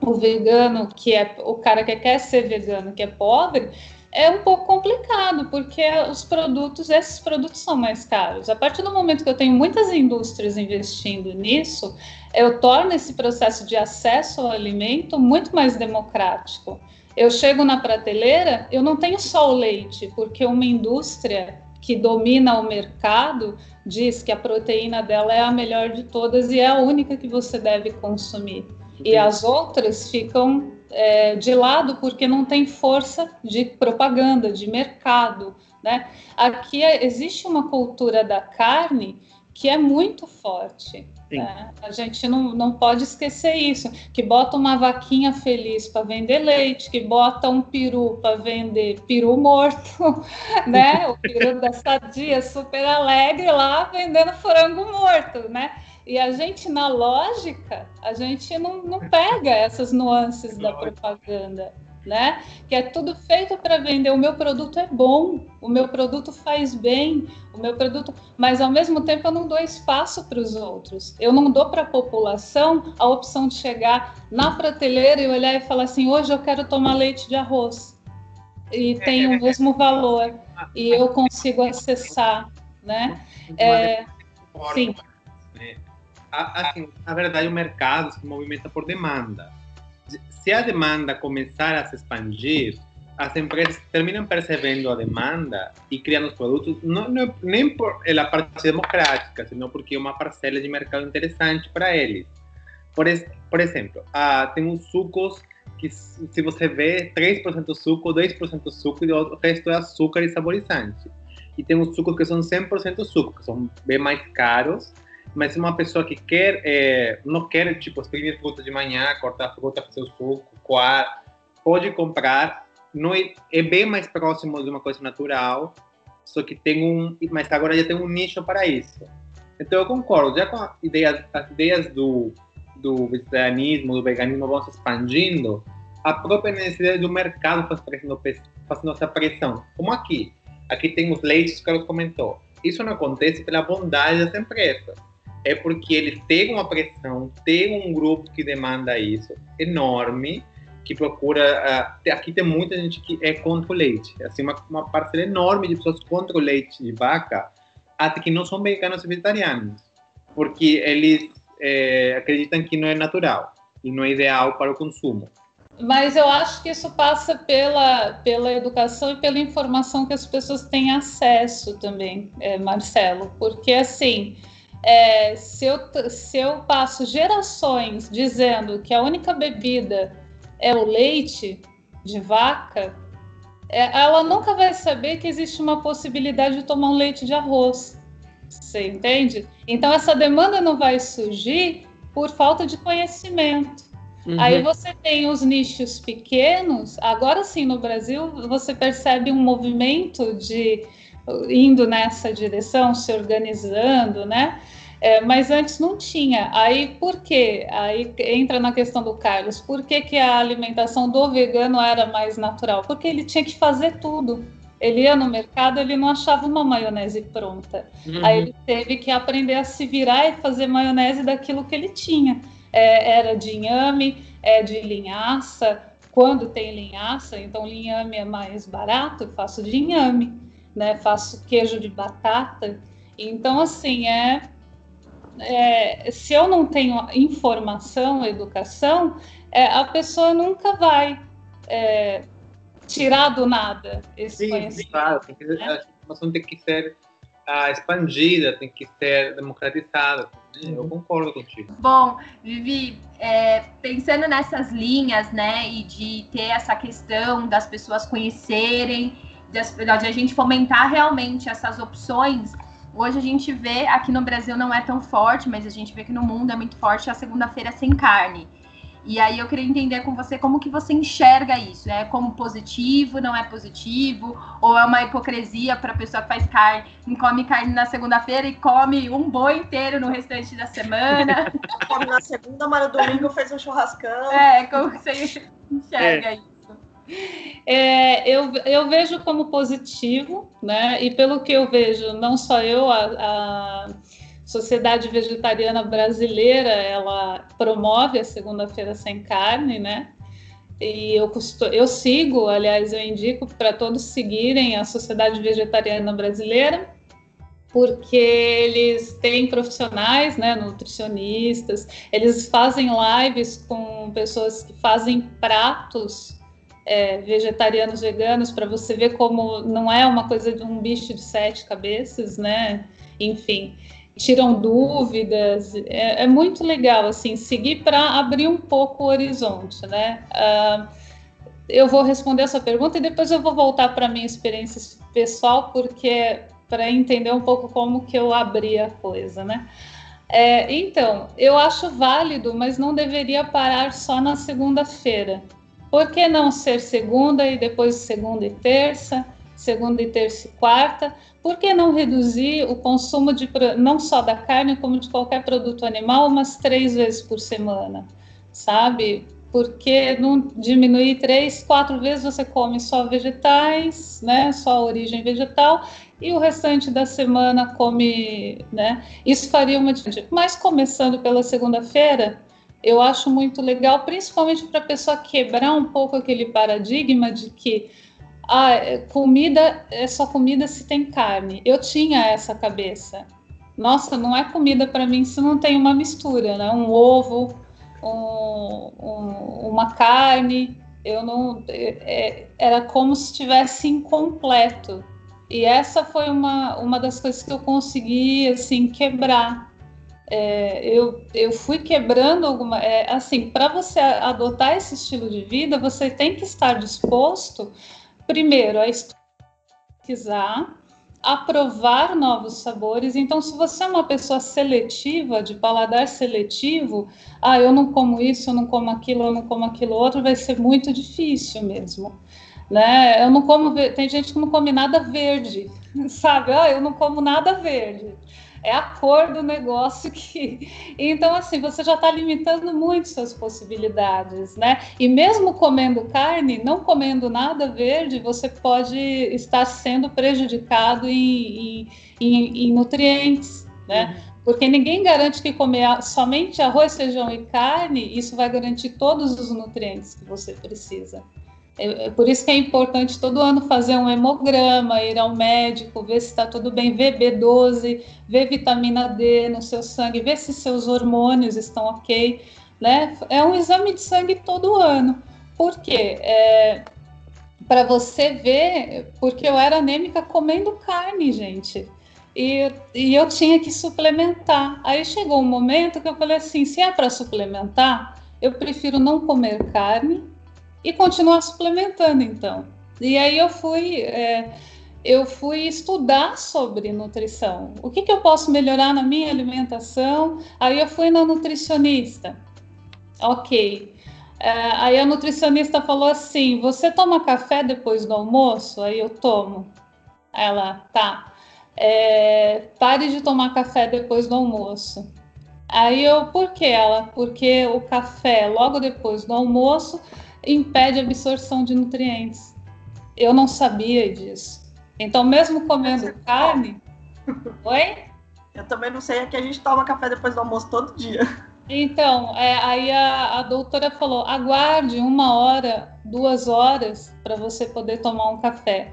o vegano que é o cara que quer ser vegano, que é pobre, é um pouco complicado porque os produtos, esses produtos são mais caros. A partir do momento que eu tenho muitas indústrias investindo nisso, eu torno esse processo de acesso ao alimento muito mais democrático. Eu chego na prateleira, eu não tenho só o leite, porque uma indústria que domina o mercado diz que a proteína dela é a melhor de todas e é a única que você deve consumir. E as outras ficam é, de lado porque não tem força de propaganda, de mercado. Né? Aqui é, existe uma cultura da carne que é muito forte. Né? A gente não, não pode esquecer isso, que bota uma vaquinha feliz para vender leite, que bota um peru para vender peru morto, né? O peru da sadia super alegre lá vendendo frango morto, né? E a gente, na lógica, a gente não, não pega essas nuances da propaganda né? Que é tudo feito para vender. O meu produto é bom, o meu produto faz bem, o meu produto, mas ao mesmo tempo eu não dou espaço para os outros. Eu não dou para a população a opção de chegar na prateleira e olhar e falar assim: hoje eu quero tomar leite de arroz e tem o mesmo valor e eu consigo acessar, né? É, sim. Assim, na verdade, o mercado se movimenta por demanda se a demanda começar a se expandir, as empresas terminam percebendo a demanda e criando os produtos, não, não, nem por a parte democrática, senão porque é uma parcela de mercado interessante para eles. Por, por exemplo, ah, tem uns sucos que, se você vê, 3% suco, 2% suco e o resto é açúcar e saborizante. E tem uns sucos que são 100% suco, que são bem mais caros, mas uma pessoa que quer, é, não quer, tipo, exprimir fruta de manhã, cortar fruta, fazer o suco, coar, pode comprar, não é, é, bem mais próximo de uma coisa natural, só que tem um, mas agora já tem um nicho para isso. Então eu concordo, já com a ideia, as ideias do, do vegetarianismo, do veganismo vão se expandindo, a própria necessidade do mercado faz fazendo, fazendo essa pressão. Como aqui, aqui tem os leites que Carlos comentou. Isso não acontece pela bondade das empresas é porque eles têm uma pressão, tem um grupo que demanda isso enorme, que procura. Uh, aqui tem muita gente que é contra o leite, assim, uma, uma parcela enorme de pessoas contra o leite de vaca, até que não são veganos e vegetarianos, porque eles é, acreditam que não é natural e não é ideal para o consumo. Mas eu acho que isso passa pela, pela educação e pela informação que as pessoas têm acesso também, é, Marcelo, porque assim é, se, eu, se eu passo gerações dizendo que a única bebida é o leite de vaca, é, ela nunca vai saber que existe uma possibilidade de tomar um leite de arroz. Você entende? Então, essa demanda não vai surgir por falta de conhecimento. Uhum. Aí você tem os nichos pequenos. Agora sim, no Brasil, você percebe um movimento de indo nessa direção, se organizando, né? É, mas antes não tinha. Aí por quê? Aí entra na questão do Carlos. Por que, que a alimentação do vegano era mais natural? Porque ele tinha que fazer tudo. Ele ia no mercado, ele não achava uma maionese pronta. Uhum. Aí ele teve que aprender a se virar e fazer maionese daquilo que ele tinha. É, era de inhame, é de linhaça. Quando tem linhaça, então linhame é mais barato, eu faço de inhame. Né? Faço queijo de batata. Então, assim, é, é se eu não tenho informação, educação, é, a pessoa nunca vai é, tirar do nada esse sim, conhecimento. Sim, claro, tem que, né? a informação tem que ser uh, expandida, tem que ser democratizada. Eu uhum. concordo contigo. Bom, Vivi, é, pensando nessas linhas, né, e de ter essa questão das pessoas conhecerem, de, de a gente fomentar realmente essas opções. Hoje a gente vê, aqui no Brasil não é tão forte, mas a gente vê que no mundo é muito forte a segunda-feira sem carne. E aí eu queria entender com você como que você enxerga isso. É como positivo, não é positivo? Ou é uma hipocrisia para a pessoa que faz carne, come carne na segunda-feira e come um boi inteiro no restante da semana? come na segunda, mas no domingo fez um churrascão. É, como você enxerga é. isso? É, eu, eu vejo como positivo, né? E pelo que eu vejo, não só eu, a, a Sociedade Vegetariana Brasileira, ela promove a segunda-feira sem carne, né? E eu, custo, eu sigo, aliás, eu indico para todos seguirem a Sociedade Vegetariana Brasileira, porque eles têm profissionais, né, nutricionistas, eles fazem lives com pessoas que fazem pratos é, vegetarianos, veganos, para você ver como não é uma coisa de um bicho de sete cabeças, né? Enfim tiram dúvidas. É, é muito legal, assim, seguir para abrir um pouco o horizonte, né? Uh, eu vou responder essa pergunta e depois eu vou voltar para minha experiência pessoal, porque para entender um pouco como que eu abri a coisa, né? É, então, eu acho válido, mas não deveria parar só na segunda-feira. Por que não ser segunda e depois segunda e terça? segunda e terça e quarta. Por que não reduzir o consumo de não só da carne, como de qualquer produto animal, umas três vezes por semana, sabe? Porque não diminuir três, quatro vezes você come só vegetais, né? Só origem vegetal e o restante da semana come, né? Isso faria uma diferença. Mas começando pela segunda-feira, eu acho muito legal, principalmente para a pessoa quebrar um pouco aquele paradigma de que ah, é, comida é só comida se tem carne. Eu tinha essa cabeça. Nossa, não é comida para mim se não tem uma mistura, né? Um ovo, um, um, uma carne. Eu não. É, é, era como se estivesse incompleto. E essa foi uma, uma das coisas que eu consegui assim quebrar. É, eu, eu fui quebrando alguma. É, assim, para você adotar esse estilo de vida, você tem que estar disposto primeiro, a pesquisar, a provar novos sabores. Então, se você é uma pessoa seletiva, de paladar seletivo, ah, eu não como isso, eu não como aquilo, eu não como aquilo outro, vai ser muito difícil mesmo. Né? Eu não como, tem gente que não come nada verde, sabe? Ah, eu não como nada verde é a cor do negócio que. Então, assim, você já está limitando muito suas possibilidades, né? E mesmo comendo carne, não comendo nada verde, você pode estar sendo prejudicado em, em, em nutrientes, né? Uhum. Porque ninguém garante que comer somente arroz, feijão e carne, isso vai garantir todos os nutrientes que você precisa. É, é por isso que é importante todo ano fazer um hemograma, ir ao médico, ver se está tudo bem, ver B12, ver vitamina D no seu sangue, ver se seus hormônios estão ok, né? É um exame de sangue todo ano. Por quê? É, para você ver, porque eu era anêmica comendo carne, gente. E, e eu tinha que suplementar. Aí chegou um momento que eu falei assim: se é para suplementar, eu prefiro não comer carne e continuar suplementando, então. E aí eu fui, é, eu fui estudar sobre nutrição. O que, que eu posso melhorar na minha alimentação? Aí eu fui na nutricionista. Ok. É, aí a nutricionista falou assim: Você toma café depois do almoço? Aí eu tomo. Ela, tá. É, pare de tomar café depois do almoço. Aí eu, por que ela? Porque o café logo depois do almoço impede a absorção de nutrientes. Eu não sabia disso. Então, mesmo comendo carne. Oi? Eu também não sei, é que a gente toma café depois do almoço todo dia. Então, é, aí a, a doutora falou: aguarde uma hora, duas horas para você poder tomar um café.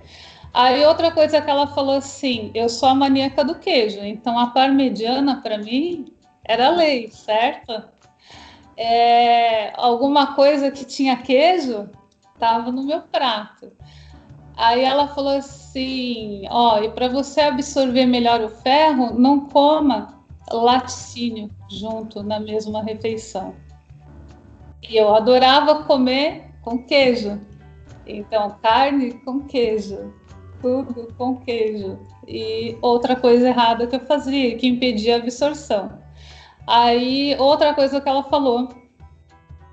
Aí outra coisa que ela falou assim, eu sou a maníaca do queijo, então a parmegiana para mim era lei, certo? É, alguma coisa que tinha queijo estava no meu prato. Aí ela falou assim, ó, e para você absorver melhor o ferro, não coma laticínio junto na mesma refeição. E eu adorava comer com queijo. Então, carne com queijo, tudo com queijo. E outra coisa errada que eu fazia, que impedia a absorção. Aí, outra coisa que ela falou,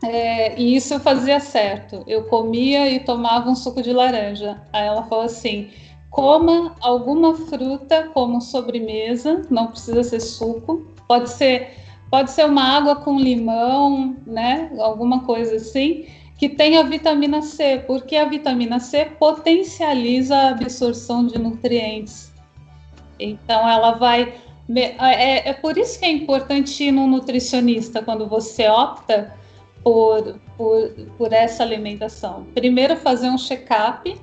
é, e isso eu fazia certo. Eu comia e tomava um suco de laranja. Aí ela falou assim: coma alguma fruta como sobremesa, não precisa ser suco, pode ser pode ser uma água com limão, né? Alguma coisa assim, que tenha vitamina C, porque a vitamina C potencializa a absorção de nutrientes. Então ela vai é, é por isso que é importante ir no nutricionista quando você opta por, por, por essa alimentação. Primeiro fazer um check-up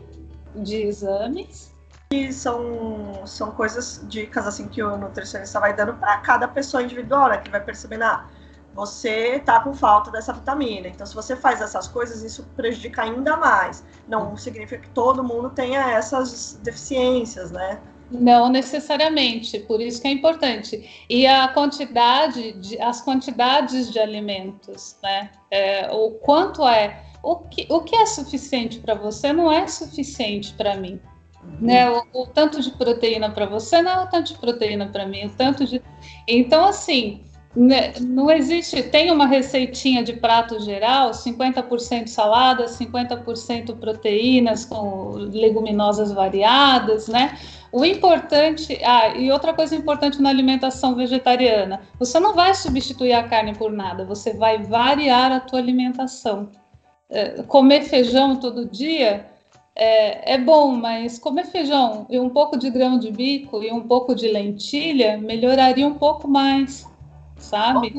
de exames que são, são coisas, dicas assim que o nutricionista vai dando para cada pessoa individual, né? Que vai percebendo, ah, você tá com falta dessa vitamina. Então, se você faz essas coisas, isso prejudica ainda mais. Não significa que todo mundo tenha essas deficiências, né? Não necessariamente, por isso que é importante. E a quantidade, de, as quantidades de alimentos, né? É, o quanto é, o que, o que é suficiente para você não é suficiente para mim. Né? O, o, tanto de proteína para você não é o tanto de proteína para mim, o tanto de. Então, assim, né, não existe. Tem uma receitinha de prato geral: 50% salada, 50% proteínas com leguminosas variadas, né? O importante, ah, e outra coisa importante na alimentação vegetariana, você não vai substituir a carne por nada, você vai variar a tua alimentação. É, comer feijão todo dia é, é, bom, mas comer feijão e um pouco de grão de bico e um pouco de lentilha melhoraria um pouco mais, sabe?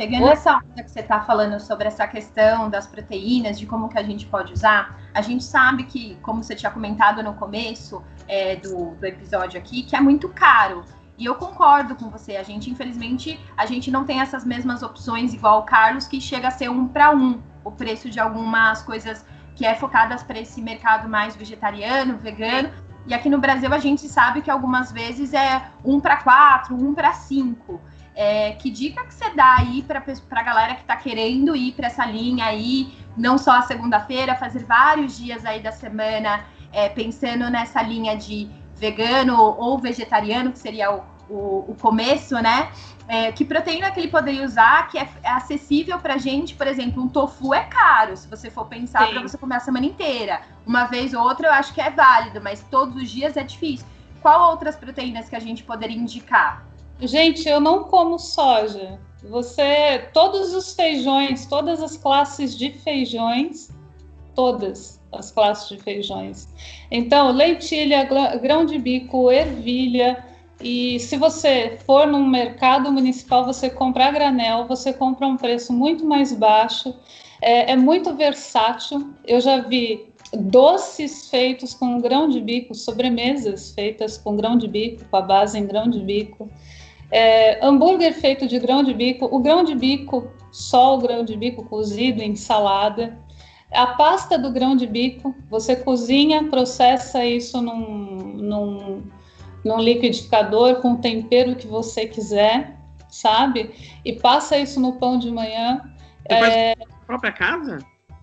Pegando essa onda que você está falando sobre essa questão das proteínas, de como que a gente pode usar, a gente sabe que, como você tinha comentado no começo é, do, do episódio aqui, que é muito caro. E eu concordo com você. A gente, infelizmente, a gente não tem essas mesmas opções igual o Carlos, que chega a ser um para um o preço de algumas coisas que é focadas para esse mercado mais vegetariano, vegano. E aqui no Brasil a gente sabe que algumas vezes é um para quatro, um para cinco. É, que dica que você dá aí para a galera que está querendo ir para essa linha aí, não só a segunda-feira, fazer vários dias aí da semana é, pensando nessa linha de vegano ou vegetariano, que seria o, o, o começo, né? É, que proteína que ele poderia usar que é, é acessível pra gente, por exemplo, um tofu é caro, se você for pensar para você comer a semana inteira. Uma vez ou outra eu acho que é válido, mas todos os dias é difícil. Qual outras proteínas que a gente poderia indicar? Gente, eu não como soja. Você, todos os feijões, todas as classes de feijões, todas as classes de feijões. Então, lentilha, grão de bico, ervilha, e se você for num mercado municipal, você comprar granel, você compra um preço muito mais baixo, é, é muito versátil. Eu já vi doces feitos com grão de bico, sobremesas feitas com grão de bico, com a base em grão de bico, é, hambúrguer feito de grão de bico, o grão de bico, só o grão de bico cozido em salada. A pasta do grão de bico, você cozinha, processa isso num, num num liquidificador com o tempero que você quiser, sabe? E passa isso no pão de manhã. Você é... faz na própria casa?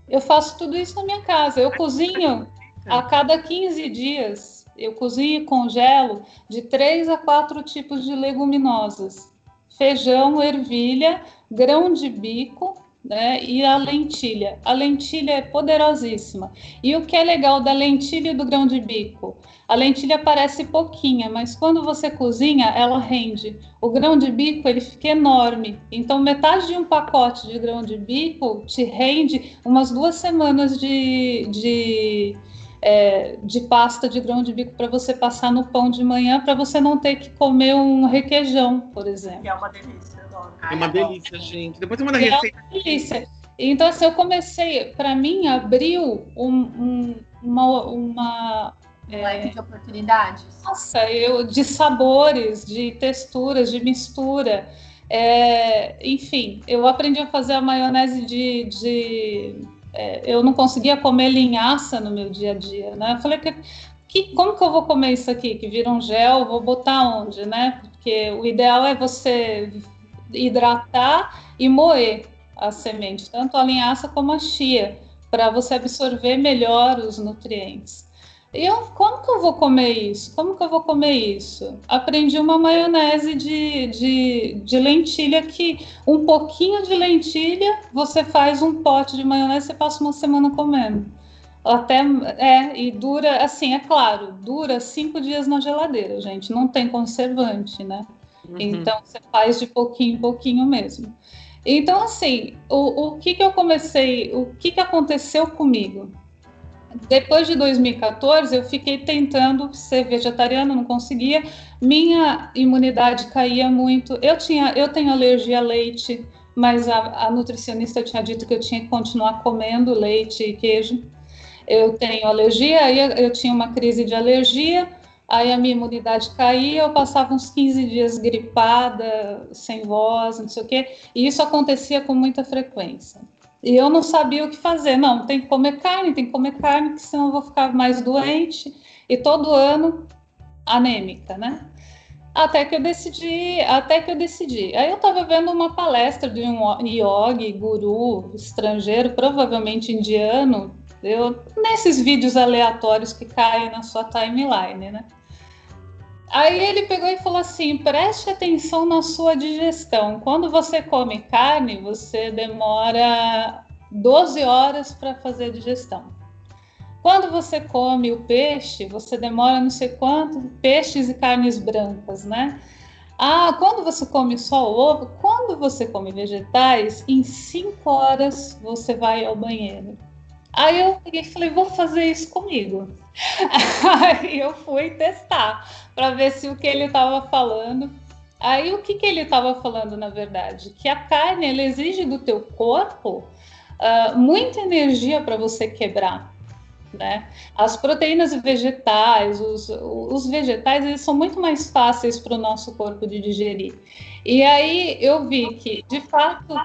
Eu faço tudo isso na minha casa. Eu cozinho a cada 15 dias. Eu cozinho e congelo de três a quatro tipos de leguminosas: feijão, ervilha, grão de bico, né? E a lentilha. A lentilha é poderosíssima. E o que é legal da lentilha e do grão de bico? A lentilha parece pouquinha, mas quando você cozinha, ela rende. O grão de bico ele fica enorme. Então, metade de um pacote de grão de bico te rende umas duas semanas de, de, é, de pasta de grão de bico para você passar no pão de manhã, para você não ter que comer um requeijão, por exemplo. Que é uma delícia. É uma delícia, gente. Depois você manda é receita. É uma delícia. Então, assim, eu comecei, para mim, abriu um, um, uma, uma, Um leque de oportunidades. Nossa, eu de sabores, de texturas, de mistura. É, enfim, eu aprendi a fazer a maionese de. de é, eu não conseguia comer linhaça no meu dia a dia, né? Eu falei que, que como que eu vou comer isso aqui? Que vira um gel, vou botar onde, né? Porque o ideal é você hidratar e moer a semente, tanto a linhaça como a chia, para você absorver melhor os nutrientes. Eu, como que eu vou comer isso? Como que eu vou comer isso? Aprendi uma maionese de, de, de lentilha que um pouquinho de lentilha você faz um pote de maionese e passa uma semana comendo. Até é, e dura assim, é claro, dura cinco dias na geladeira, gente. Não tem conservante, né? Uhum. Então você faz de pouquinho em pouquinho mesmo. Então, assim, o, o que, que eu comecei, o que, que aconteceu comigo? Depois de 2014, eu fiquei tentando ser vegetariana, não conseguia. Minha imunidade caía muito. Eu tinha, eu tenho alergia a leite, mas a, a nutricionista tinha dito que eu tinha que continuar comendo leite e queijo. Eu tenho alergia, aí eu, eu tinha uma crise de alergia, aí a minha imunidade caía, eu passava uns 15 dias gripada, sem voz, não sei o quê, e isso acontecia com muita frequência. E eu não sabia o que fazer. Não, tem que comer carne, tem que comer carne, porque senão eu vou ficar mais doente. E todo ano anêmica, né? Até que eu decidi, até que eu decidi. Aí eu estava vendo uma palestra de um yogi, guru estrangeiro, provavelmente indiano, eu, nesses vídeos aleatórios que caem na sua timeline, né? Aí ele pegou e falou assim: preste atenção na sua digestão. Quando você come carne, você demora 12 horas para fazer a digestão. Quando você come o peixe, você demora não sei quanto, peixes e carnes brancas, né? Ah, quando você come só ovo, quando você come vegetais, em 5 horas você vai ao banheiro. Aí eu peguei e falei, vou fazer isso comigo. Aí eu fui testar para ver se o que ele estava falando. Aí o que, que ele estava falando na verdade? Que a carne ela exige do teu corpo uh, muita energia para você quebrar. Né? As proteínas vegetais, os, os vegetais, eles são muito mais fáceis para o nosso corpo de digerir. E aí eu vi que, de fato,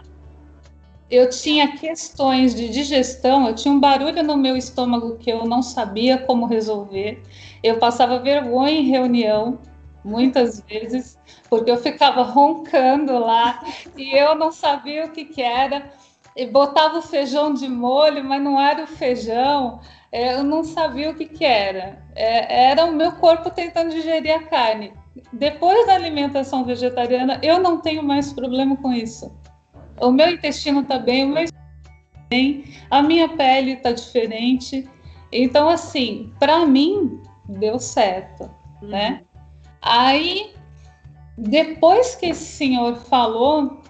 eu tinha questões de digestão, eu tinha um barulho no meu estômago que eu não sabia como resolver. Eu passava vergonha em reunião, muitas vezes, porque eu ficava roncando lá e eu não sabia o que, que era. E botava o feijão de molho, mas não era o feijão. É, eu não sabia o que, que era. É, era o meu corpo tentando digerir a carne. Depois da alimentação vegetariana, eu não tenho mais problema com isso o meu intestino está bem, o meu bem, a minha pele está diferente. Então, assim, para mim, deu certo, uhum. né? Aí, depois que esse senhor falou,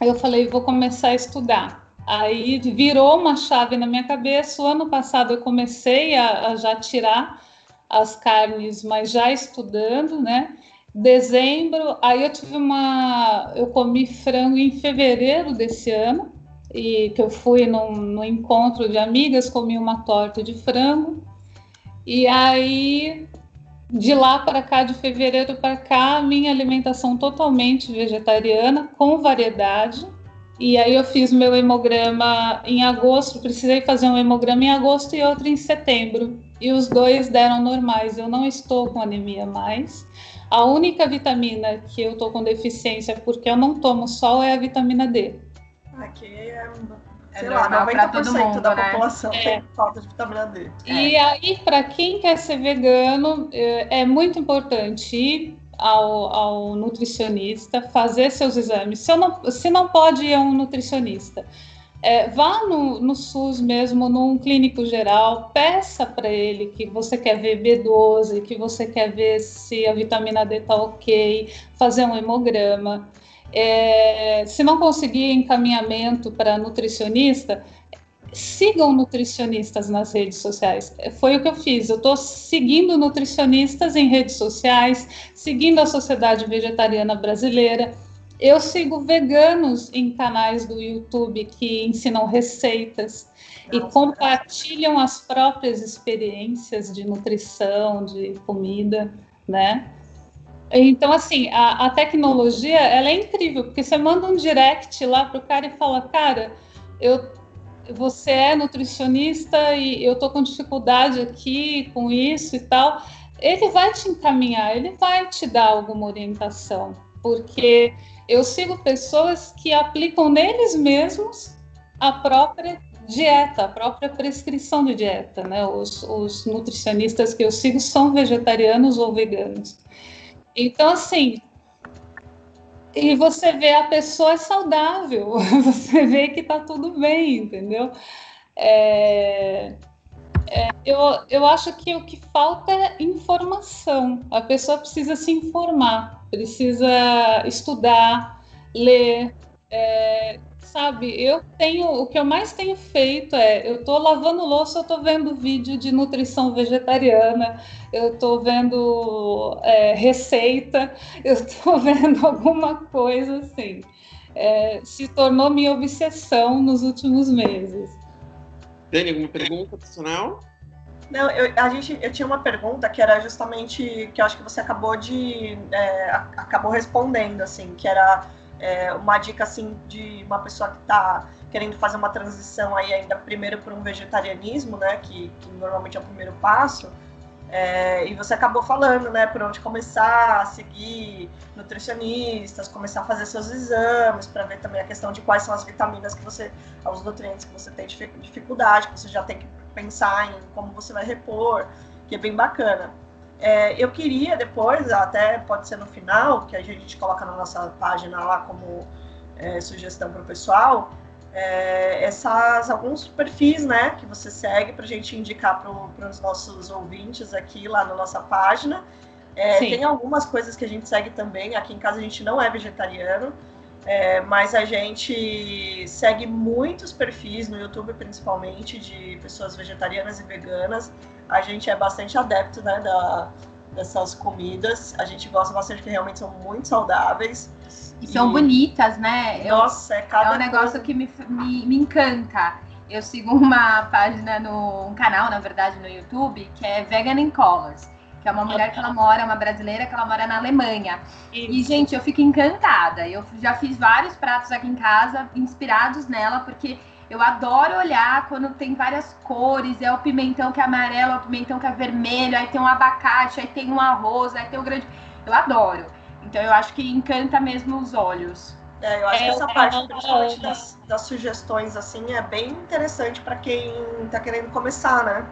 eu falei, vou começar a estudar. Aí virou uma chave na minha cabeça. O ano passado eu comecei a, a já tirar as carnes, mas já estudando, né? Dezembro, aí eu tive uma. Eu comi frango em fevereiro desse ano, e que eu fui num, num encontro de amigas, comi uma torta de frango, e aí de lá para cá, de fevereiro para cá, minha alimentação totalmente vegetariana, com variedade. E aí eu fiz meu hemograma em agosto, precisei fazer um hemograma em agosto e outro em setembro. E os dois deram normais. Eu não estou com anemia mais. A única vitamina que eu tô com deficiência porque eu não tomo sol é a vitamina D. Aqui é, é sei é lá, 90% todo mundo, da né? população é. tem falta de vitamina D. E é. aí, para quem quer ser vegano, é, é muito importante ir ao, ao, nutricionista, fazer seus exames. Se, não, se não pode ir a um nutricionista, é, vá no, no, SUS mesmo, num clínico geral, peça para ele que você quer ver B12, que você quer ver se a vitamina D está ok, fazer um hemograma. É, se não conseguir encaminhamento para nutricionista, sigam nutricionistas nas redes sociais. Foi o que eu fiz. Eu estou seguindo nutricionistas em redes sociais, seguindo a Sociedade Vegetariana Brasileira Eu sigo veganos em canais do YouTube que ensinam receitas e compartilham as próprias experiências de nutrição, de comida, né? Então, assim, a, a tecnologia, ela é incrível, porque você manda um direct lá pro cara e fala, cara, eu, você é nutricionista e eu tô com dificuldade aqui com isso e tal. Ele vai te encaminhar, ele vai te dar alguma orientação, porque eu sigo pessoas que aplicam neles mesmos a própria dieta, a própria prescrição de dieta, né? Os, os nutricionistas que eu sigo são vegetarianos ou veganos. Então, assim, e você vê a pessoa é saudável, você vê que tá tudo bem, entendeu? É, é, eu, eu acho que o que falta é informação. A pessoa precisa se informar, precisa estudar, ler, é, sabe, eu tenho, o que eu mais tenho feito é, eu tô lavando louça, eu tô vendo vídeo de nutrição vegetariana, eu tô vendo é, receita, eu tô vendo alguma coisa assim. É, se tornou minha obsessão nos últimos meses. Dani, alguma pergunta adicional? Não, eu, a gente, eu tinha uma pergunta que era justamente que eu acho que você acabou de é, acabou respondendo, assim, que era é, uma dica assim de uma pessoa que está querendo fazer uma transição aí ainda primeiro para um vegetarianismo, né, que, que, normalmente é o primeiro passo. É, e você acabou falando, né, por onde começar a seguir nutricionistas, começar a fazer seus exames para ver também a questão de quais são as vitaminas que você, os nutrientes que você tem dificuldade, que você já tem que pensar em como você vai repor, que é bem bacana. É, eu queria depois, até pode ser no final, que a gente coloca na nossa página lá como é, sugestão para o pessoal, é, essas, alguns perfis né, que você segue para a gente indicar para os nossos ouvintes aqui lá na nossa página. É, tem algumas coisas que a gente segue também. Aqui em casa a gente não é vegetariano, é, mas a gente segue muitos perfis no YouTube, principalmente, de pessoas vegetarianas e veganas. A gente é bastante adepto né, da, dessas comidas. A gente gosta bastante porque realmente são muito saudáveis. E são e... bonitas, né? Nossa, é cada É um negócio coisa... que me, me, me encanta. Eu sigo uma página no um canal, na verdade, no YouTube, que é Vegan in Colors que é uma mulher que ela mora, uma brasileira que ela mora na Alemanha. Isso. E, gente, eu fico encantada. Eu já fiz vários pratos aqui em casa inspirados nela, porque eu adoro olhar quando tem várias cores, é o pimentão que é amarelo, é o pimentão que é vermelho, aí tem um abacate, aí tem um arroz, aí tem o um grande. Eu adoro. Então eu acho que encanta mesmo os olhos. É, eu acho é, que essa parte, principalmente das, das, sugestões, assim, é bem interessante para quem está querendo começar, né?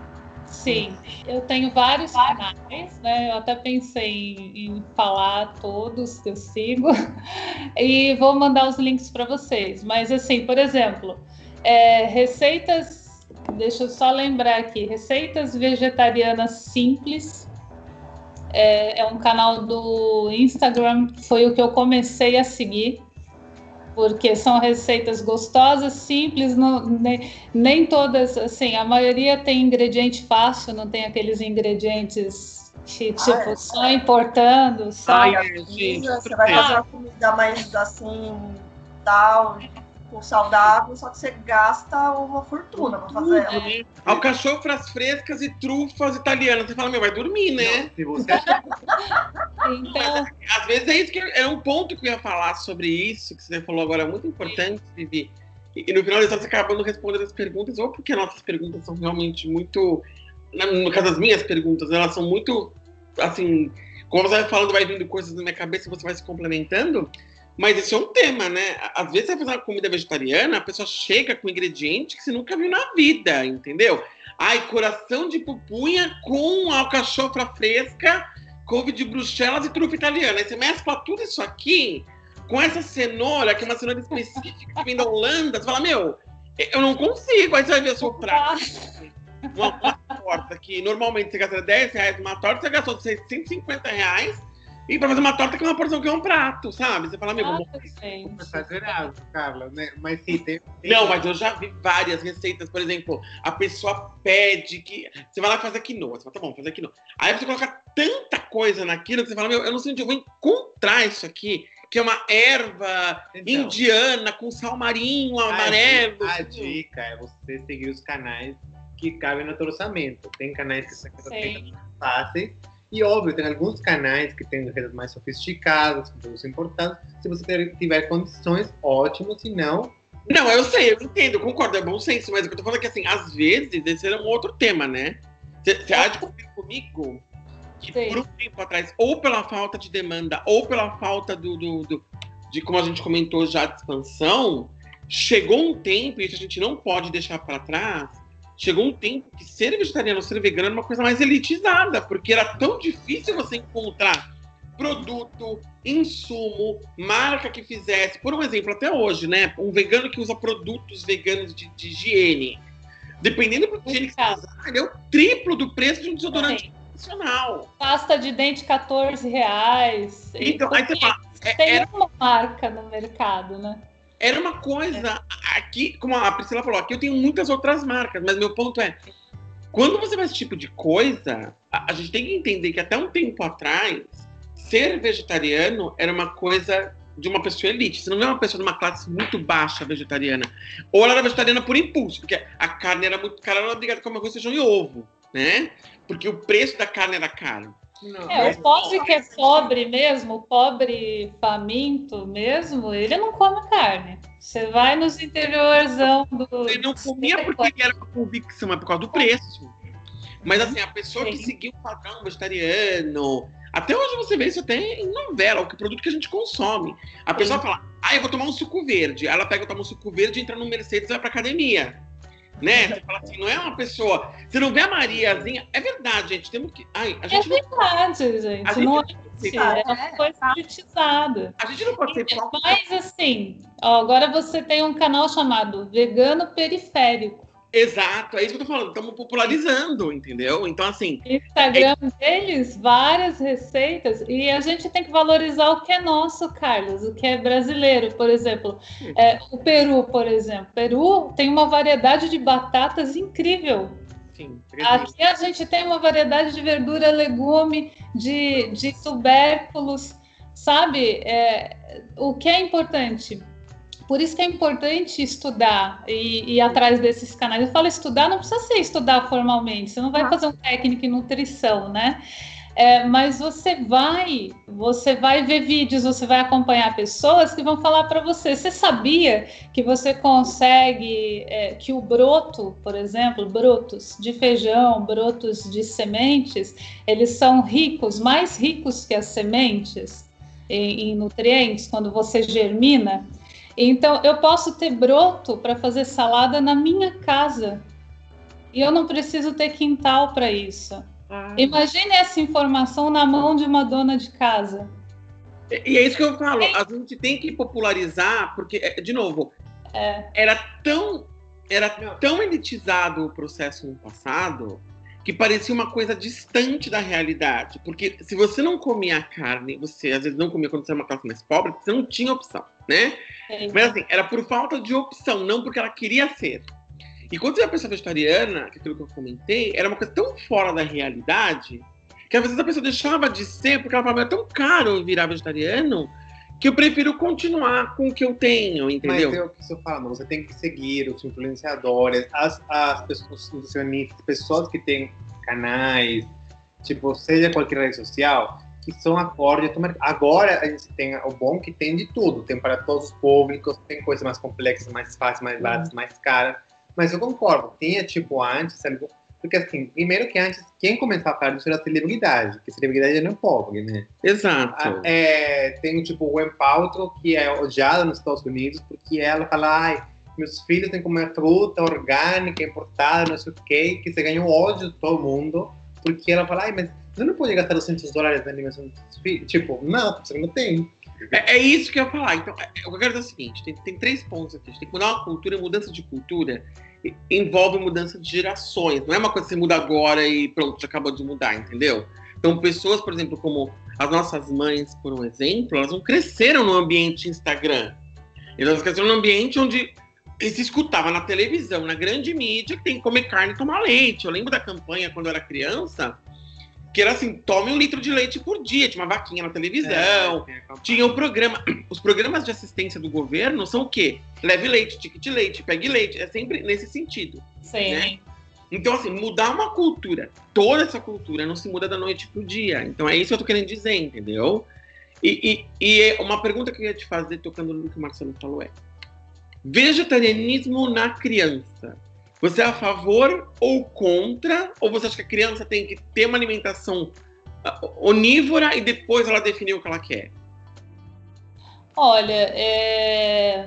Sim, eu tenho vários canais, né? Eu até pensei em, em, falar todos que eu sigo e vou mandar os links para vocês. Mas assim, por exemplo, é, receitas, deixa eu só lembrar aqui, receitas vegetarianas simples. É, é um canal do Instagram, foi o que eu comecei a seguir porque são receitas gostosas, simples, não, nem, nem todas, assim, a maioria tem ingrediente fácil, não tem aqueles ingredientes que, tipo, ah, é. só importando, só... Ai, gente, você vai fazer uma comida mais, assim, tal, saudável, só que você gasta uma fortuna pra fazer ela. Uhum. Alcachofras frescas e trufas italianas. Você fala, meu, vai dormir, né? Você... então... Às vezes é isso que é um ponto que eu ia falar sobre isso, que você falou agora, muito importante, Vivi. E, no final você acaba não respondendo as perguntas, ou porque nossas perguntas são realmente muito. No caso das minhas perguntas, elas são muito assim. Como você vai falando, vai vindo coisas na minha cabeça e você vai se complementando. Mas esse é um tema, né? Às vezes você vai fazer uma comida vegetariana, a pessoa chega com ingrediente que você nunca viu na vida, entendeu? Ai, coração de pupunha com alcachofra fresca, couve de bruxelas e trufa italiana. Aí você mescla tudo isso aqui com essa cenoura, que é uma cenoura específica que vem da Holanda. Você fala, meu, eu não consigo. Aí você vai ver o seu prato. Uma, uma torta que normalmente você gasta 10 reais numa torta, você gastou 650 reais e pra fazer uma torta que é uma porção que é um prato, sabe? Você fala, amigo, ah, vamos... exagerado, Carla, né? Mas sim, tem, tem, Não, mas eu já vi várias receitas, por exemplo, a pessoa pede que. Você vai lá fazer quinoa. Você fala, tá bom, fazer quinoa. Aí você coloca tanta coisa naquilo que você fala, meu, eu não sei onde eu vou encontrar isso aqui que é uma erva Então. indiana com sal marinho A amarelo. dica- A dica é você seguir os canais que cabem no teu orçamento. Tem canais que são fáceis. E óbvio, tem alguns canais que têm receitas mais sofisticadas, produtos importados. Se você tiver condições, ótimo. Se não, Não, eu sei, eu entendo, eu concordo, é bom senso, mas o que eu tô falando é que, assim, às vezes, esse era um outro tema, né? Você há de convir comigo que Sim. por um tempo atrás, ou pela falta de demanda, ou pela falta do, do- do- de, como a gente comentou já, de expansão, chegou um tempo, e isso a gente não pode deixar para trás, chegou um tempo que ser vegetariano ou ser vegano era uma coisa mais elitizada, porque era tão difícil você encontrar produto, insumo, marca que fizesse. Por um exemplo, até hoje, né? Um vegano que usa produtos veganos de, de higiene. Dependendo do higiene que você usar, ele é o triplo do preço de um desodorante profissional. Pasta de dente, 14 reais. Então, aí você fala, é- Tem era, uma marca no mercado, né? Era uma coisa. Aqui, como a Priscila falou, aqui eu tenho muitas outras marcas, mas meu ponto é. Quando você faz esse tipo de coisa, a, a gente tem que entender que até um tempo atrás, ser vegetariano era uma coisa de uma pessoa elite. Você não é uma pessoa de uma classe muito baixa vegetariana. Ou ela era vegetariana por impulso, porque a carne era muito cara, ela era obrigada a comer arroz, feijão e ovo, né? Porque o preço da carne era caro. Não. É, Mas- o pobre que é pobre mesmo, o pobre faminto mesmo, ele não come carne. Você vai nos interiorzão do. Ele não comia porque ele era uma convicção, mas por causa do preço. Mas assim, a pessoa que Sim. seguiu o padrão vegetariano. Até hoje você vê isso até em novela, o que- produto que a gente consome. A pessoa fala, ah, eu vou tomar um suco verde. Aí ela pega, toma um suco verde, entra no Mercedes e vai pra academia. Né? Você fala assim, não é uma pessoa. Você não vê a Mariazinha. É verdade, gente. Temos que. Ai, a É gente não, verdade, gente. a gente não é é uma coisa a gente não pode ser. Mas assim, ó, agora você tem um canal chamado Vegano Periférico. Exato, é isso que eu tô falando. Estamos popularizando, entendeu? Então, assim, Instagram deles, várias receitas, e a gente tem que valorizar o que é nosso, Carlos, o que é brasileiro, por exemplo. É, o Peru, por exemplo. Peru tem uma variedade de batatas incrível. sim. Aqui a gente tem uma variedade de verdura, legume, de, de tubérculos, sabe? É, o que é importante? Por isso que é importante estudar e ir atrás desses canais. Eu falo estudar, não precisa ser estudar formalmente, você não vai fazer um técnico em nutrição, né? É, mas você vai, você vai ver vídeos, você vai acompanhar pessoas que vão falar para você. Você sabia que você consegue é, que o broto, por exemplo, brotos de feijão, brotos de sementes, eles são ricos, mais ricos que as sementes em, em nutrientes quando você germina. Então, eu posso ter broto para fazer salada na minha casa. E eu não preciso ter quintal para isso. Ah. Imagine essa informação na mão de uma dona de casa. E é isso que eu falo, a gente tem que popularizar, porque, é, de novo, É. era tão era tão elitizado o processo no passado que parecia uma coisa distante da realidade. Porque se você não comia carne, você às vezes não comia quando você era uma classe mais pobre, você não tinha opção, né? Mas assim, era por falta de opção, não porque ela queria ser. E quando você é uma pessoa vegetariana, que é aquilo que eu comentei, era uma coisa tão fora da realidade que às vezes a pessoa deixava de ser porque ela falava, é tão caro virar vegetariano que eu prefiro continuar com o que eu tenho, entendeu? Mas é o que estou falando, você tem que seguir os influenciadores, as, as pessoas, os pessoas que têm canais, tipo, seja qualquer rede social, que são acordes. Agora a gente tem o bom que tem de tudo, tem para todos os públicos, tem coisas mais complexas, mais fáceis, mais baratas, mais caras. Mas eu concordo, tinha tipo antes, porque assim, primeiro que antes, quem começava a falar disso era a celebridade, que celebridade não é pobre, né? Exato. Ah, é, tem tipo o Gwen Paltrow, que é odiada nos Estados Unidos, porque ela fala, ai, meus filhos têm que comer fruta orgânica, importada, não sei o quê, que você ganhou ódio de todo mundo, porque ela fala, ai, mas você não pode gastar 200 dólares na alimentação dos seus filhos? Tipo, não, você não tem. É, é isso que eu ia falar. Então, é, eu quero dizer o seguinte: tem, tem três pontos aqui. A gente tem que mudar uma cultura, mudança de cultura envolve mudança de gerações. Não é uma coisa que você muda agora e pronto, já acabou de mudar, entendeu? Então, pessoas, por exemplo, como as nossas mães, por um exemplo, elas não cresceram no ambiente Instagram. Elas cresceram num ambiente onde se escutava na televisão, na grande mídia, que tem que comer carne e tomar leite. Eu lembro da campanha quando eu era criança. Que era assim, tome um litro de leite por dia, tinha uma vaquinha na televisão, É, tinha o programa. Os programas de assistência do governo são o quê? Leve leite, ticket leite, pegue leite. É sempre nesse sentido. Sim. Né? Então, assim, mudar uma cultura, toda essa cultura, não se muda da noite pro dia. Então, é isso que eu tô querendo dizer, entendeu? E, e, e é uma pergunta que eu ia te fazer, tocando no que o Marcelo falou, é: vegetarianismo na criança. Você é a favor ou contra? Ou você acha que a criança tem que ter uma alimentação ah, onívora e depois ela definir o que ela quer? Olha, é...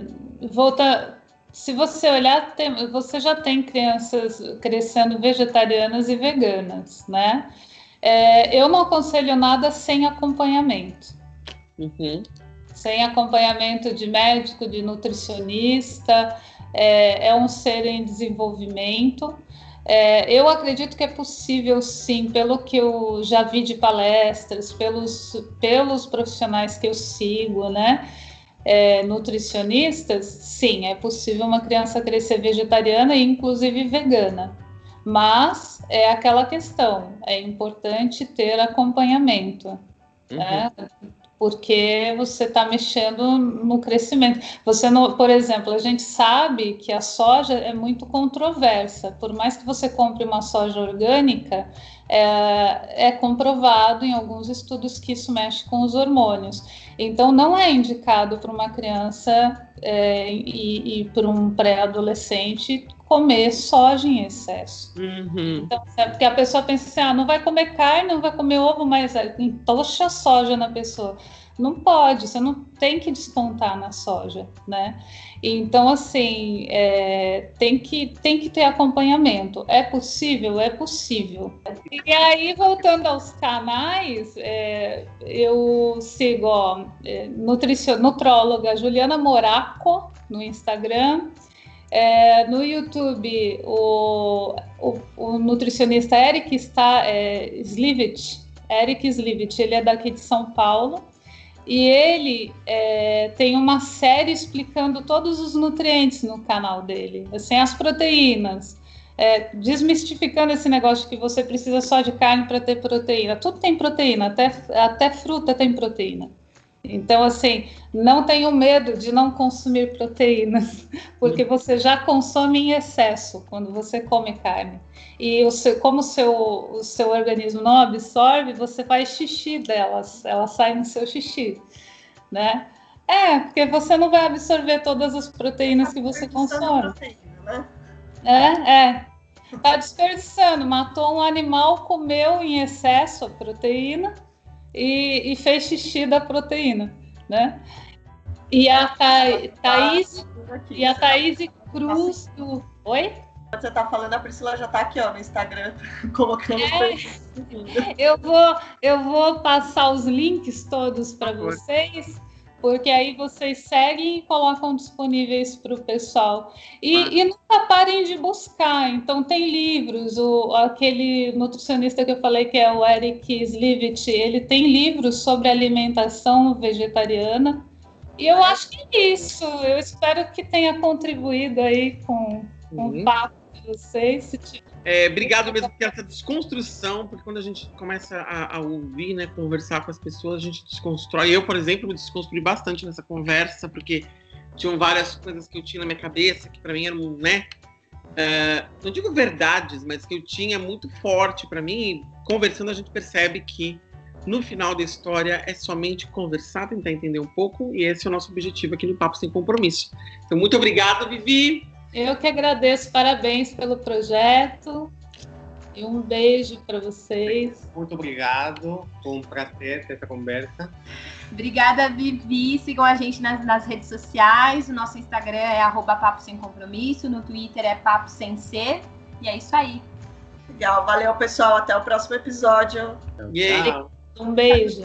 volta. Se você olhar, tem- você já tem crianças crescendo vegetarianas e veganas, né? É, eu não aconselho nada sem acompanhamento. Uhum. sem acompanhamento de médico, de nutricionista, é, é um ser em desenvolvimento. É, eu acredito que é possível, sim, pelo que eu já vi de palestras, pelos, pelos profissionais que eu sigo, né? é, nutricionistas, sim, é possível uma criança crescer vegetariana e inclusive vegana. Mas é aquela questão, é importante ter acompanhamento Uhum. né? Porque você está mexendo no crescimento. Você não, por exemplo, a gente sabe que a soja é muito controversa. Por mais que você compre uma soja orgânica, é, é comprovado em alguns estudos que isso mexe com os hormônios. Então, não é indicado para uma criança é, e, e para um pré-adolescente comer soja em excesso. Uhum. Então, é porque a pessoa pensa assim, ah, não vai comer carne, não vai comer ovo, mas é, entocha soja na pessoa. Não pode, você não tem que descontar na soja, né? Então, assim, é, tem, que, tem que ter acompanhamento. É possível? É possível. E aí, voltando aos canais, é, eu sigo ó, é, nutróloga Juliana Moraco no Instagram, é, no YouTube, o, o, o nutricionista Eric está, é, Slivit, Eric Slivit, ele é daqui de São Paulo, e ele é, tem uma série explicando todos os nutrientes no canal dele, assim, as proteínas, é, desmistificando esse negócio que você precisa só de carne para ter proteína. Tudo tem proteína, até, até fruta tem proteína. Então, assim, não tenham medo de não consumir proteínas, porque você já consome em excesso quando você come carne. E o seu, como o seu, o seu organismo não absorve, você faz xixi delas, elas saem no seu xixi, né? É, porque você não vai absorver todas as proteínas que você consome. Proteína, né? É, é. Tá desperdiçando, matou um animal, comeu em excesso a proteína e, e fez xixi da proteína, né? E a Tha, Thaís, Aqui. e a Thaís Cruz do... Oi? Quando você tá falando, a Priscila já tá aqui, ó, no Instagram, colocando os É. perguntas. Eu vou, eu vou passar os links todos para vocês, porque aí vocês seguem e colocam disponíveis para o pessoal. E, e nunca parem de buscar. Então, tem livros, o, aquele nutricionista que eu falei, que é o Eric Slivit, ele tem livros sobre alimentação vegetariana. E eu acho que é isso. Eu espero que tenha contribuído aí com, com Uhum. o papo de vocês. Se tiver É, obrigado mesmo por essa desconstrução, porque quando a gente começa a, a ouvir, né, conversar com as pessoas, a gente desconstrói. Eu, por exemplo, me desconstruí bastante nessa conversa, porque tinham várias coisas que eu tinha na minha cabeça que para mim eram, né, é, não digo verdades, mas que eu tinha muito forte para mim. Conversando a gente percebe que no final da história é somente conversar, tentar entender um pouco, e esse é o nosso objetivo aqui no Papo Sem Compromisso. Então, muito obrigado, Vivi. Eu que agradeço, parabéns pelo projeto e um beijo para vocês. Muito obrigado. Foi um prazer ter essa conversa. Obrigada, Vivi. Sigam a gente nas, nas redes sociais. O nosso Instagram é arroba Papo Sem Compromisso. No Twitter é Papo Sem C. E é isso aí. Legal, valeu, pessoal. Até o próximo episódio. Tchau. Um beijo.